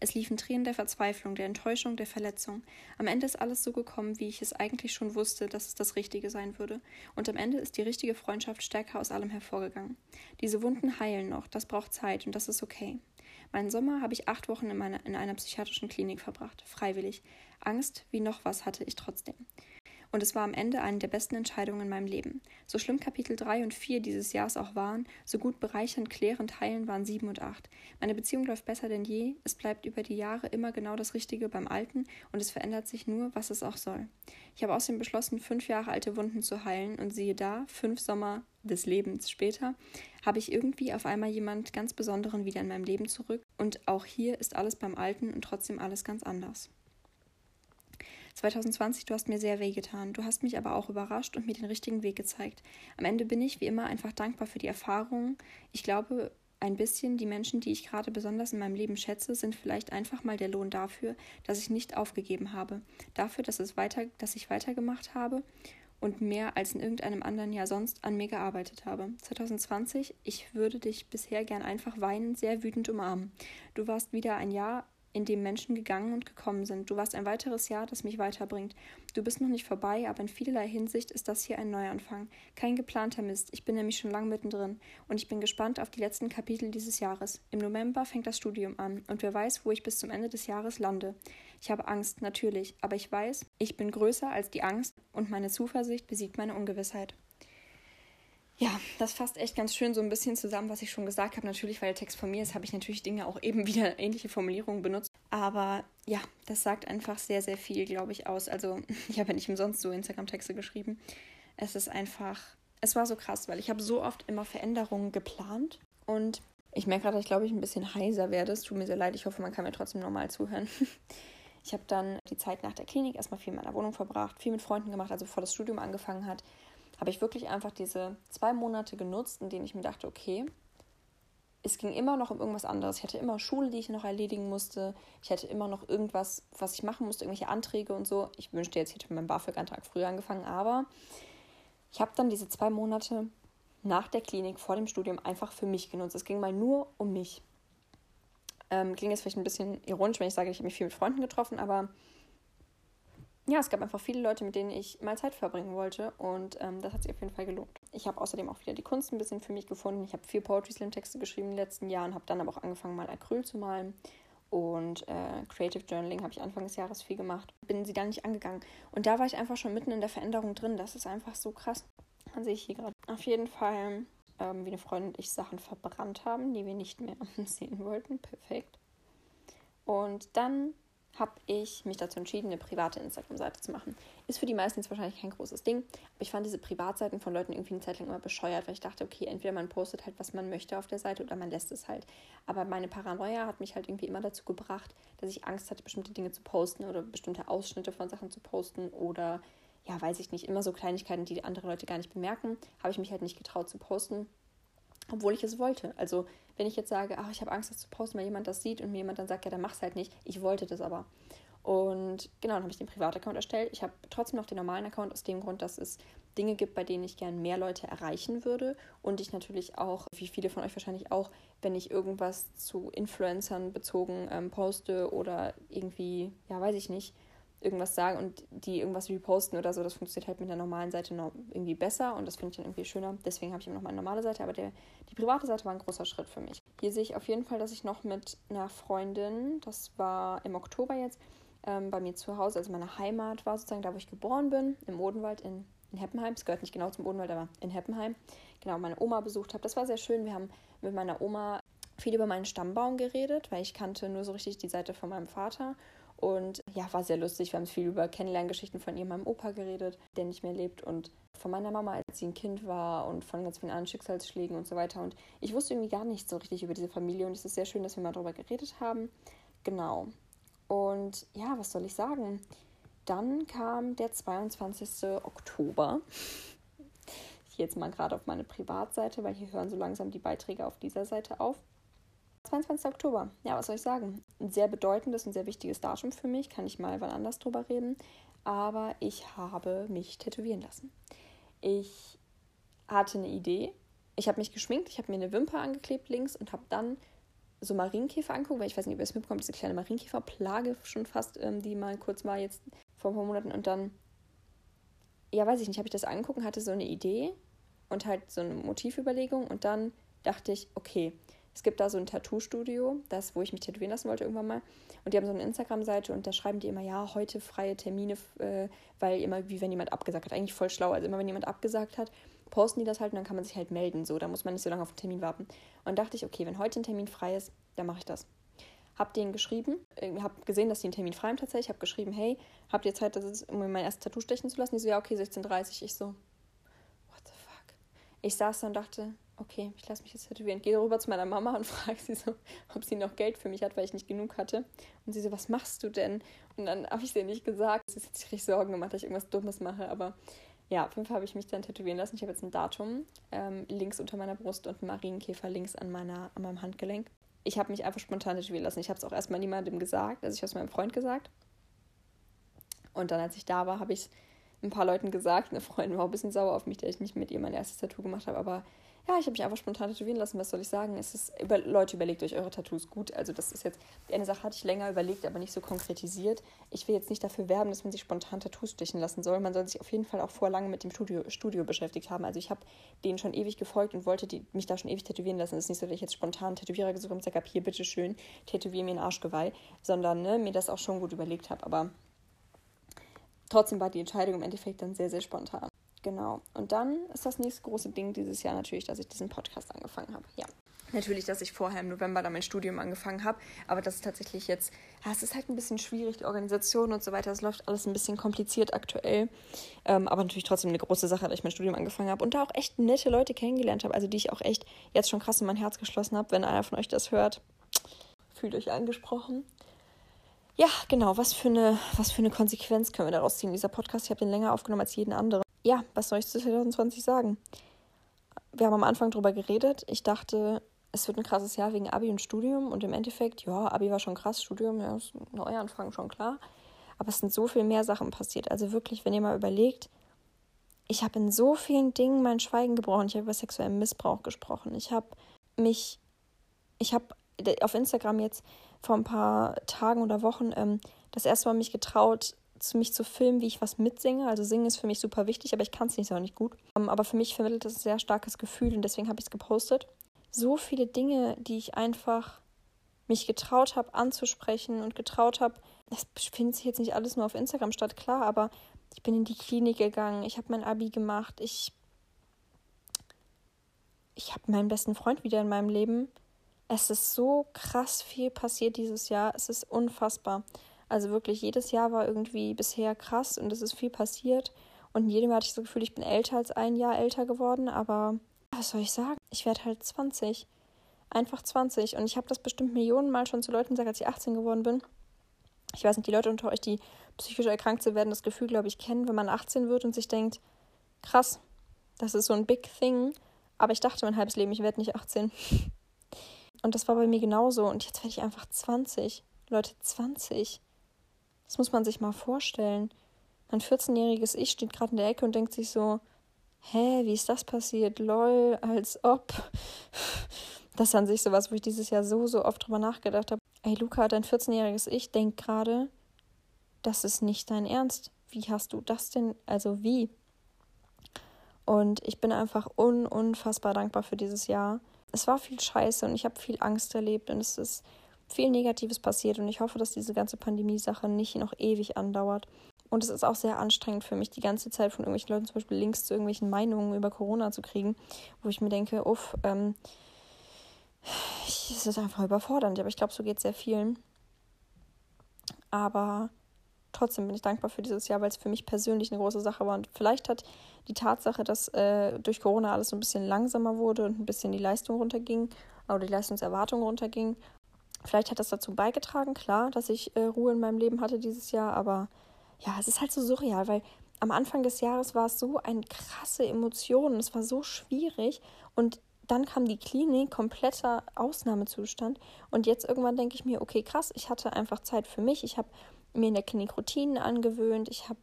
[SPEAKER 2] Es liefen Tränen der Verzweiflung, der Enttäuschung, der Verletzung. Am Ende ist alles so gekommen, wie ich es eigentlich schon wusste, dass es das Richtige sein würde. Und am Ende ist die richtige Freundschaft stärker aus allem hervorgegangen. Diese Wunden heilen noch, das braucht Zeit und das ist okay. Meinen Sommer habe ich acht Wochen in, meiner, in einer psychiatrischen Klinik verbracht, freiwillig. Angst wie noch was hatte ich trotzdem und es war am Ende eine der besten Entscheidungen in meinem Leben. So schlimm Kapitel 3 und 4 dieses Jahres auch waren, so gut bereichernd, klärend, heilend waren 7 und 8. Meine Beziehung läuft besser denn je, es bleibt über die Jahre immer genau das Richtige beim Alten und es verändert sich nur, was es auch soll. Ich habe außerdem beschlossen, fünf Jahre alte Wunden zu heilen und siehe da, fünf Sommer des Lebens später, habe ich irgendwie auf einmal jemand ganz Besonderen wieder in meinem Leben zurück und auch hier ist alles beim Alten und trotzdem alles ganz anders. 2020, du hast mir sehr wehgetan. Du hast mich aber auch überrascht und mir den richtigen Weg gezeigt. Am Ende bin ich wie immer einfach dankbar für die Erfahrungen. Ich glaube, ein bisschen die Menschen, die ich gerade besonders in meinem Leben schätze, sind vielleicht einfach mal der Lohn dafür, dass ich nicht aufgegeben habe, dafür, dass, es weiter, dass ich weitergemacht habe und mehr als in irgendeinem anderen Jahr sonst an mir gearbeitet habe. 2020, ich würde dich bisher gern einfach weinend, sehr wütend umarmen. Du warst wieder ein Jahr in dem Menschen gegangen und gekommen sind. Du warst ein weiteres Jahr, das mich weiterbringt. Du bist noch nicht vorbei, aber in vielerlei Hinsicht ist das hier ein Neuanfang. Kein geplanter Mist. Ich bin nämlich schon lang mittendrin und ich bin gespannt auf die letzten Kapitel dieses Jahres. Im November fängt das Studium an und wer weiß, wo ich bis zum Ende des Jahres lande. Ich habe Angst, natürlich, aber ich weiß, ich bin größer als die Angst und meine Zuversicht besiegt meine Ungewissheit. Ja, das fasst echt ganz schön so ein bisschen zusammen, was ich schon gesagt habe. Natürlich, weil der Text von mir ist, habe ich natürlich Dinge auch eben wieder ähnliche Formulierungen benutzt. Aber ja, das sagt einfach sehr, sehr viel, glaube ich, aus. Also ich habe ja nicht umsonst so Instagram-Texte geschrieben. Es ist einfach, es war so krass, weil ich habe so oft immer Veränderungen geplant und ich merke gerade, dass ich glaube ich ein bisschen heiser werde. Es tut mir sehr leid. Ich hoffe, man kann mir trotzdem normal zuhören. Ich habe dann die Zeit nach der Klinik erstmal viel in meiner Wohnung verbracht, viel mit Freunden gemacht, also bevor das Studium angefangen hat habe ich wirklich einfach diese zwei Monate genutzt, in denen ich mir dachte, okay, es ging immer noch um irgendwas anderes. Ich hatte immer Schule, die ich noch erledigen musste. Ich hatte immer noch irgendwas, was ich machen musste, irgendwelche Anträge und so. Ich wünschte jetzt, ich hätte mit meinem BAföG-Antrag früher angefangen, aber ich habe dann diese zwei Monate nach der Klinik vor dem Studium einfach für mich genutzt. Es ging mal nur um mich. Ähm, klingt jetzt vielleicht ein bisschen ironisch, wenn ich sage, ich habe mich viel mit Freunden getroffen, aber ja, es gab einfach viele Leute, mit denen ich mal Zeit verbringen wollte und ähm, das hat sich auf jeden Fall gelohnt. Ich habe außerdem auch wieder die Kunst ein bisschen für mich gefunden. Ich habe viel Poetry Slam Texte geschrieben in den letzten Jahren, habe dann aber auch angefangen mal Acryl zu malen und äh, Creative Journaling habe ich Anfang des Jahres viel gemacht. Bin sie dann nicht angegangen und da war ich einfach schon mitten in der Veränderung drin. Das ist einfach so krass. Dann sehe ich hier gerade. Auf jeden Fall, ähm, wie eine Freundin und ich Sachen verbrannt haben, die wir nicht mehr sehen wollten. Perfekt. Und dann habe ich mich dazu entschieden, eine private Instagram-Seite zu machen. Ist für die meisten jetzt wahrscheinlich kein großes Ding, aber ich fand diese Privatseiten von Leuten irgendwie eine Zeit lang immer bescheuert, weil ich dachte, okay, entweder man postet halt, was man möchte auf der Seite oder man lässt es halt. Aber meine Paranoia hat mich halt irgendwie immer dazu gebracht, dass ich Angst hatte, bestimmte Dinge zu posten oder bestimmte Ausschnitte von Sachen zu posten oder, ja, weiß ich nicht, immer so Kleinigkeiten, die andere Leute gar nicht bemerken, habe ich mich halt nicht getraut zu posten obwohl ich es wollte. Also wenn ich jetzt sage, ach, ich habe Angst, das zu posten, weil jemand das sieht und mir jemand dann sagt, ja, dann mach's halt nicht. Ich wollte das aber. Und genau, dann habe ich den Privataccount erstellt. Ich habe trotzdem noch den normalen Account aus dem Grund, dass es Dinge gibt, bei denen ich gern mehr Leute erreichen würde. Und ich natürlich auch, wie viele von euch wahrscheinlich auch, wenn ich irgendwas zu Influencern bezogen ähm, poste oder irgendwie, ja, weiß ich nicht, irgendwas sagen und die irgendwas reposten oder so, das funktioniert halt mit der normalen Seite noch irgendwie besser und das finde ich dann irgendwie schöner. Deswegen habe ich immer noch meine normale Seite, aber der, die private Seite war ein großer Schritt für mich. Hier sehe ich auf jeden Fall, dass ich noch mit einer Freundin, das war im Oktober jetzt, ähm, bei mir zu Hause, also meine Heimat war sozusagen da, wo ich geboren bin, im Odenwald in, in Heppenheim. Es gehört nicht genau zum Odenwald, aber in Heppenheim. Genau, meine Oma besucht habe. Das war sehr schön. Wir haben mit meiner Oma viel über meinen Stammbaum geredet, weil ich kannte nur so richtig die Seite von meinem Vater und ja, war sehr lustig. Wir haben viel über Kennenlerngeschichten von ihr, meinem Opa geredet, der nicht mehr lebt und von meiner Mama, als sie ein Kind war und von ganz vielen anderen Schicksalsschlägen und so weiter. Und ich wusste irgendwie gar nichts so richtig über diese Familie und es ist sehr schön, dass wir mal darüber geredet haben. Genau. Und ja, was soll ich sagen? Dann kam der 22. Oktober. Ich gehe jetzt mal gerade auf meine Privatseite, weil hier hören so langsam die Beiträge auf dieser Seite auf. 22. Oktober. Ja, was soll ich sagen? Ein sehr bedeutendes und sehr wichtiges Datum für mich. Kann ich mal wann anders drüber reden. Aber ich habe mich tätowieren lassen. Ich hatte eine Idee. Ich habe mich geschminkt, ich habe mir eine Wimper angeklebt links und habe dann
[SPEAKER 1] so Marienkäfer angucke, weil ich weiß nicht, ob ihr es mitbekommt, diese kleine Marienkäferplage schon fast, ähm, die mal kurz war jetzt vor ein paar Monaten. Und dann, ja, weiß ich nicht, habe ich das angeguckt und hatte so eine Idee und halt so eine Motivüberlegung. Und dann dachte ich, okay, es gibt da so ein Tattoo-Studio, das, wo ich mich tätowieren lassen wollte irgendwann mal. Und die haben so eine Instagram-Seite und da schreiben die immer, ja, heute freie Termine, äh, weil immer, wie wenn jemand abgesagt hat. Eigentlich voll schlau. Also immer, wenn jemand abgesagt hat, posten die das halt und dann kann man sich halt melden. So, da muss man nicht so lange auf den Termin warten. Und dachte ich, okay, wenn heute ein Termin frei ist, dann mache ich das. Hab denen geschrieben, äh, hab gesehen, dass die einen Termin frei haben tatsächlich. Hab geschrieben, hey, habt ihr Zeit, ist, um mir mein erstes Tattoo stechen zu lassen? Die so, ja, okay, 16.30 Ich so, what the fuck? Ich saß da und dachte, okay, ich lasse mich jetzt tätowieren. Gehe rüber zu meiner Mama und frage sie so, ob sie noch Geld für mich hat, weil ich nicht genug hatte. Und sie so, was machst du denn? Und dann habe ich sie nicht gesagt. Sie hat sich richtig Sorgen gemacht, dass ich irgendwas Dummes mache. Aber ja, auf jeden Fall habe ich mich dann tätowieren lassen. Ich habe jetzt ein Datum ähm, links unter meiner Brust und einen Marienkäfer links an, meiner, an meinem Handgelenk. Ich habe mich einfach spontan tätowieren lassen. Ich habe es auch erstmal niemandem gesagt. Also ich habe es meinem Freund gesagt. Und dann, als ich da war, habe ich es ein paar Leuten gesagt. Eine Freundin war auch ein bisschen sauer auf mich, dass ich nicht mit ihr mein erstes Tattoo gemacht habe. Aber ja, ich habe mich einfach spontan tätowieren lassen. Was soll ich sagen? Es ist, über, Leute, überlegt euch eure Tattoos gut. Also das ist jetzt, eine Sache hatte ich länger überlegt, aber nicht so konkretisiert. Ich will jetzt nicht dafür werben, dass man sich spontan Tattoos stechen lassen soll. Man soll sich auf jeden Fall auch vor lange mit dem Studio, Studio beschäftigt haben. Also ich habe denen schon ewig gefolgt und wollte die, mich da schon ewig tätowieren lassen. Es ist nicht so, dass ich jetzt spontan Tätowierer gesucht habe und gesagt habe, hier, bitteschön, tätowier mir ein Arschgeweih, sondern ne, mir das auch schon gut überlegt habe. Aber trotzdem war die Entscheidung im Endeffekt dann sehr, sehr spontan. Genau. Und dann ist das nächste große Ding dieses Jahr natürlich, dass ich diesen Podcast angefangen habe. Ja. Natürlich, dass ich vorher im November dann mein Studium angefangen habe, aber das ist tatsächlich jetzt, ja, es ist halt ein bisschen schwierig, die Organisation und so weiter. Es läuft alles ein bisschen kompliziert aktuell, ähm, aber natürlich trotzdem eine große Sache, dass ich mein Studium angefangen habe und da auch echt nette Leute kennengelernt habe, also die ich auch echt jetzt schon krass in mein Herz geschlossen habe. Wenn einer von euch das hört, fühlt euch angesprochen. Ja, genau, was für eine, was für eine Konsequenz können wir daraus ziehen? Dieser Podcast, ich habe den länger aufgenommen als jeden anderen ja, was soll ich zu 2020 sagen? Wir haben am Anfang drüber geredet. Ich dachte, es wird ein krasses Jahr wegen Abi und Studium und im Endeffekt, ja, Abi war schon krass, Studium, ja, ist ein Neuanfang schon klar. Aber es sind so viel mehr Sachen passiert. Also wirklich, wenn ihr mal überlegt, ich habe in so vielen Dingen mein Schweigen gebrochen. Ich habe über sexuellen Missbrauch gesprochen. Ich habe mich, ich habe auf Instagram jetzt vor ein paar Tagen oder Wochen ähm, das erste Mal mich getraut, mich zu filmen, wie ich was mitsinge. Also singen ist für mich super wichtig, aber ich kann es nicht so nicht gut. Ähm, aber für mich vermittelt es ein sehr starkes Gefühl und deswegen habe ich es gepostet. So viele Dinge, die ich einfach mich getraut habe anzusprechen und getraut habe. Das findet sich jetzt nicht alles nur auf Instagram statt, klar, aber ich bin in die Klinik gegangen, ich habe mein Abi gemacht, ich ich habe meinen besten Freund wieder in meinem Leben. Es ist so krass viel passiert dieses Jahr. Es ist unfassbar. Also wirklich, jedes Jahr war irgendwie bisher krass und es ist viel passiert. Und in jedem hatte ich das Gefühl, ich bin älter als ein Jahr älter geworden. Aber was soll ich sagen? Ich werde halt 20. Einfach 20. Und ich habe das bestimmt Millionen Mal schon zu Leuten gesagt, als ich 18 geworden bin. Ich weiß nicht, die Leute unter euch, die psychisch erkrankt sind, werden das Gefühl, glaube ich, kennen, wenn man 18 wird und sich denkt, krass, das ist so ein Big Thing. Aber ich dachte mein halbes Leben, ich werde nicht 18. Und das war bei mir genauso. Und jetzt werde ich einfach 20. Leute, 20. Das muss man sich mal vorstellen. Mein 14-jähriges Ich steht gerade in der Ecke und denkt sich so, hä, wie ist das passiert? Lol, als ob. Das ist an sich sowas, wo ich dieses Jahr so, so oft drüber nachgedacht habe. Ey, Luca, dein 14-jähriges Ich denkt gerade, das ist nicht dein Ernst. Wie hast du das denn? Also wie? Und ich bin einfach un unfassbar dankbar für dieses Jahr. Es war viel Scheiße und ich habe viel Angst erlebt und es ist viel Negatives passiert und ich hoffe, dass diese ganze Pandemie-Sache nicht noch ewig andauert. Und es ist auch sehr anstrengend für mich, die ganze Zeit von irgendwelchen Leuten zum Beispiel Links zu irgendwelchen Meinungen über Corona zu kriegen, wo ich mir denke, uff, ähm, ist einfach überfordernd. Aber ich glaube, so geht es sehr vielen. Aber trotzdem bin ich dankbar für dieses Jahr, weil es für mich persönlich eine große Sache war. Und vielleicht hat die Tatsache, dass äh, durch Corona alles so ein bisschen langsamer wurde und ein bisschen die Leistung runterging, oder die Leistungserwartung runterging, Vielleicht hat das dazu beigetragen, klar, dass ich äh, Ruhe in meinem Leben hatte dieses Jahr, aber ja, es ist halt so surreal, weil am Anfang des Jahres war es so eine krasse Emotion, es war so schwierig und dann kam die Klinik, kompletter Ausnahmezustand und jetzt irgendwann denke ich mir, okay, krass, ich hatte einfach Zeit für mich, ich habe mir in der Klinik Routinen angewöhnt, ich habe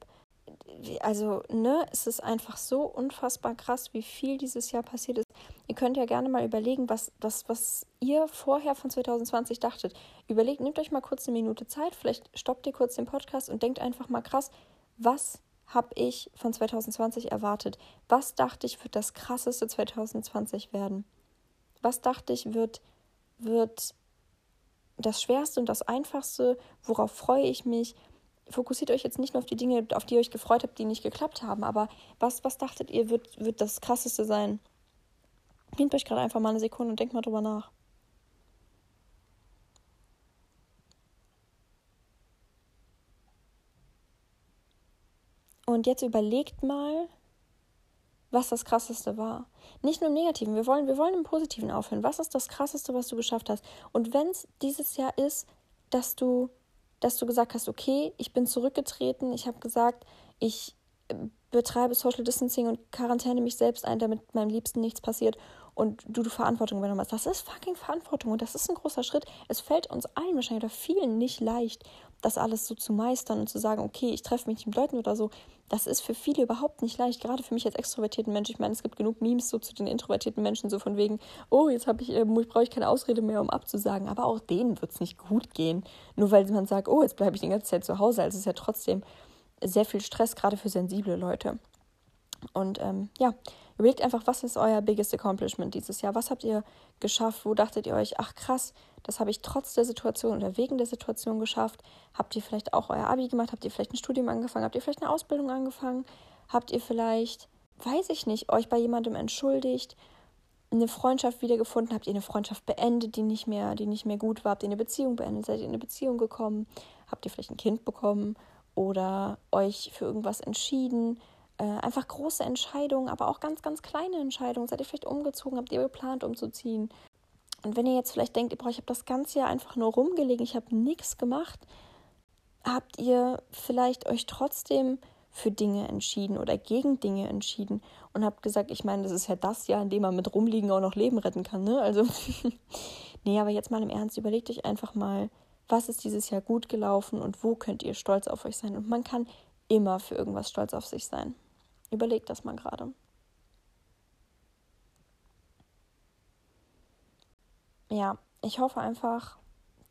[SPEAKER 1] also, ne, es ist einfach so unfassbar krass, wie viel dieses Jahr passiert ist.
[SPEAKER 2] Ihr könnt ja gerne mal überlegen, was, was, was ihr vorher von 2020 dachtet. Überlegt, nehmt euch mal kurz eine Minute Zeit, vielleicht stoppt ihr kurz den Podcast und denkt einfach mal krass, was habe ich von 2020 erwartet? Was dachte ich wird das krasseste 2020 werden? Was dachte ich wird, wird das Schwerste und das Einfachste? Worauf freue ich mich? Fokussiert euch jetzt nicht nur auf die Dinge, auf die ihr euch gefreut habt, die nicht geklappt haben, aber was, was dachtet ihr wird, wird das Krasseste sein? Nehmt euch gerade einfach mal eine Sekunde und denkt mal drüber nach. Und jetzt überlegt mal, was das Krasseste war. Nicht nur im Negativen, wir wollen, wir wollen im Positiven aufhören. Was ist das Krasseste, was du geschafft hast? Und wenn es dieses Jahr ist, dass du, dass du gesagt hast, okay, ich bin zurückgetreten, ich habe gesagt, ich betreibe Social Distancing und Quarantäne mich selbst ein, damit meinem Liebsten nichts passiert und du die Verantwortung übernommen hast. Das ist fucking Verantwortung und das ist ein großer Schritt. Es fällt uns allen wahrscheinlich oder vielen nicht leicht, das alles so zu meistern und zu sagen, okay, ich treffe mich mit Leuten oder so. Das ist für viele überhaupt nicht leicht, gerade für mich als extrovertierten Mensch. Ich meine, es gibt genug Memes so zu den introvertierten Menschen, so von wegen, oh, jetzt habe ich, äh, brauche ich keine Ausrede mehr, um abzusagen. Aber auch denen wird es nicht gut gehen. Nur weil man sagt, oh, jetzt bleibe ich die ganze Zeit zu Hause. Also es ist ja trotzdem sehr viel Stress, gerade für sensible Leute. Und ähm, ja, Überlegt einfach, was ist euer biggest accomplishment dieses Jahr? Was habt ihr geschafft? Wo dachtet ihr euch, ach krass, das habe ich trotz der Situation oder wegen der Situation geschafft? Habt ihr vielleicht auch euer Abi gemacht? Habt ihr vielleicht ein Studium angefangen? Habt ihr vielleicht eine Ausbildung angefangen? Habt ihr vielleicht, weiß ich nicht, euch bei jemandem entschuldigt? eine Freundschaft wiedergefunden? Habt ihr eine Freundschaft beendet, die nicht mehr, die nicht mehr gut war? Habt ihr eine Beziehung beendet? Seid ihr in eine Beziehung gekommen? Habt ihr vielleicht ein Kind bekommen? Oder euch für irgendwas entschieden? äh, einfach große Entscheidungen, aber auch ganz, ganz kleine Entscheidungen. Seid ihr vielleicht umgezogen? Habt ihr geplant, umzuziehen? Und wenn ihr jetzt vielleicht denkt, boah, ich habe das ganze Jahr einfach nur rumgelegen, ich habe nichts gemacht, habt ihr vielleicht euch trotzdem für Dinge entschieden oder gegen Dinge entschieden und habt gesagt, ich meine, das ist ja das Jahr, in dem man mit rumliegen auch noch Leben retten kann, ne? Also, nee, aber jetzt mal im Ernst, überlegt euch einfach mal, was ist dieses Jahr gut gelaufen und wo könnt ihr stolz auf euch sein? Und man kann immer für irgendwas stolz auf sich sein. Überlegt das mal gerade. Ja, ich hoffe einfach,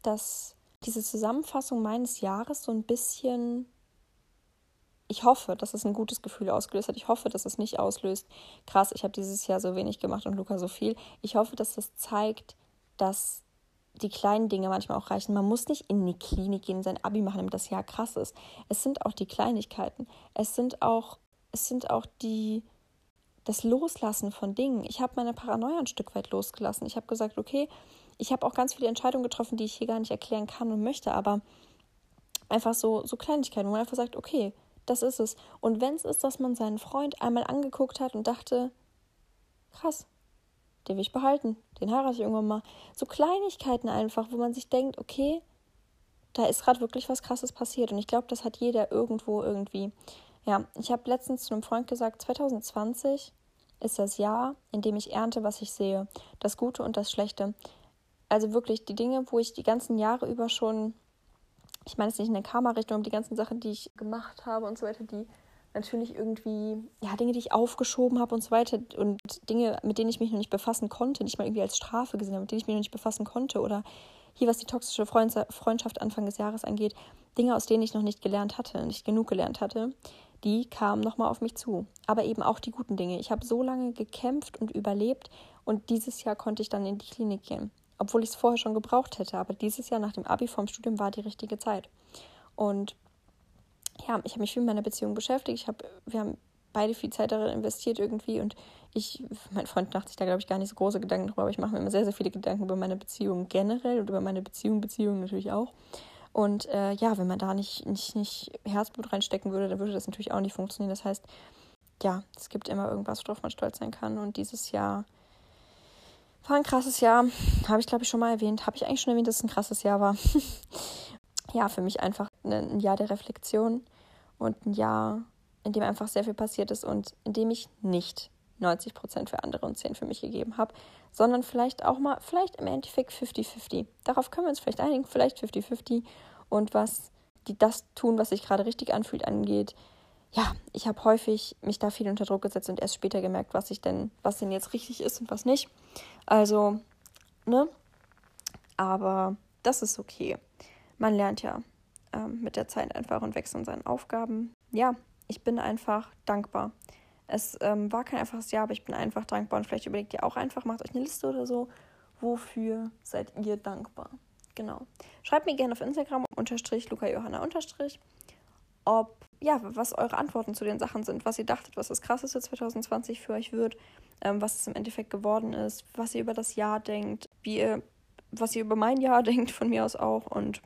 [SPEAKER 2] dass diese Zusammenfassung meines Jahres so ein bisschen. Ich hoffe, dass es ein gutes Gefühl ausgelöst hat. Ich hoffe, dass es nicht auslöst. Krass, ich habe dieses Jahr so wenig gemacht und Luca so viel. Ich hoffe, dass das zeigt, dass die kleinen Dinge manchmal auch reichen. Man muss nicht in die Klinik gehen, sein Abi machen, damit das Jahr krass ist. Es sind auch die Kleinigkeiten. Es sind auch es sind auch die, das Loslassen von Dingen. Ich habe meine Paranoia ein Stück weit losgelassen. Ich habe gesagt, okay, ich habe auch ganz viele Entscheidungen getroffen, die ich hier gar nicht erklären kann und möchte, aber einfach so, so Kleinigkeiten, wo man einfach sagt, okay, das ist es. Und wenn es ist, dass man seinen Freund einmal angeguckt hat und dachte, krass, den will ich behalten, den heirate ich irgendwann mal. So Kleinigkeiten einfach, wo man sich denkt, okay, da ist gerade wirklich was Krasses passiert. Und ich glaube, das hat jeder irgendwo irgendwie. Ja, ich habe letztens zu einem Freund gesagt, 2020 ist das Jahr, in dem ich ernte, was ich sehe. Das Gute und das Schlechte. Also wirklich die Dinge, wo ich die ganzen Jahre über schon, ich meine es nicht in der Karma-Richtung, die ganzen Sachen, die ich gemacht habe und so weiter, die natürlich irgendwie, ja, Dinge, die ich aufgeschoben habe und so weiter und Dinge, mit denen ich mich noch nicht befassen konnte, nicht mal irgendwie als Strafe gesehen habe, mit denen ich mich noch nicht befassen konnte oder hier, was die toxische Freundschaft Anfang des Jahres angeht, Dinge, aus denen ich noch nicht gelernt hatte, nicht genug gelernt hatte, die kamen nochmal auf mich zu. Aber eben auch die guten Dinge. Ich habe so lange gekämpft und überlebt und dieses Jahr konnte ich dann in die Klinik gehen. Obwohl ich es vorher schon gebraucht hätte. Aber dieses Jahr nach dem Abi vom Studium war die richtige Zeit. Und ja, ich habe mich viel mit meiner Beziehung beschäftigt. Ich habe, wir haben beide viel Zeit darin investiert irgendwie und ich, mein Freund macht sich da, glaube ich, gar nicht so große Gedanken drüber, aber ich mache mir immer sehr, sehr viele Gedanken über meine Beziehung generell und über meine Beziehung, Beziehung natürlich auch. Und äh, ja, wenn man da nicht, nicht, nicht Herzblut reinstecken würde, dann würde das natürlich auch nicht funktionieren. Das heißt, ja, es gibt immer irgendwas, worauf man stolz sein kann. Und dieses Jahr war ein krasses Jahr. Habe ich, glaube ich, schon mal erwähnt. Habe ich eigentlich schon erwähnt, dass es ein krasses Jahr war. ja, für mich einfach ein Jahr der Reflexion und ein Jahr, in dem einfach sehr viel passiert ist und in dem ich nicht 90 Prozent für andere und 10 für mich gegeben habe, sondern vielleicht auch mal, vielleicht im Endeffekt 50-50. Darauf können wir uns vielleicht einigen, vielleicht 50-50 und was die das tun, was sich gerade richtig anfühlt, angeht, ja, ich habe häufig mich da viel unter Druck gesetzt und erst später gemerkt, was ich denn, was denn jetzt richtig ist und was nicht. Also, ne? Aber das ist okay. Man lernt ja ähm, mit der Zeit einfach und wächst an seinen Aufgaben. Ja, ich bin einfach dankbar. Es ähm, war kein einfaches Jahr, aber ich bin einfach dankbar und vielleicht überlegt ihr auch einfach, macht euch eine Liste oder so. Wofür seid ihr dankbar? Genau. Schreibt mir gerne auf Instagram unterstrich Luca Johanna unterstrich, ob ja, was eure Antworten zu den Sachen sind, was ihr dachtet, was das krasseste 2020 für euch wird, ähm, was es im Endeffekt geworden ist, was ihr über das Jahr denkt, wie ihr, was ihr über mein Jahr denkt, von mir aus auch und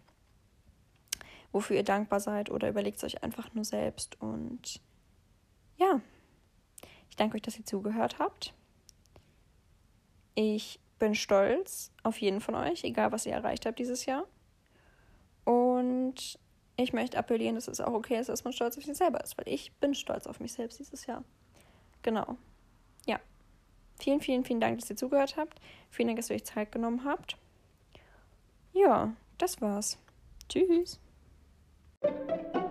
[SPEAKER 2] wofür ihr dankbar seid oder überlegt es euch einfach nur selbst und ja, ich danke euch, dass ihr zugehört habt. Ich bin stolz auf jeden von euch, egal was ihr erreicht habt dieses Jahr. Und ich möchte appellieren, dass es auch okay ist, dass man stolz auf sich selber ist, weil ich bin stolz auf mich selbst dieses Jahr. Genau. Ja. Vielen, vielen, vielen Dank, dass ihr zugehört habt. Vielen Dank, dass ihr euch Zeit genommen habt. Ja, das war's. Tschüss. Thank you.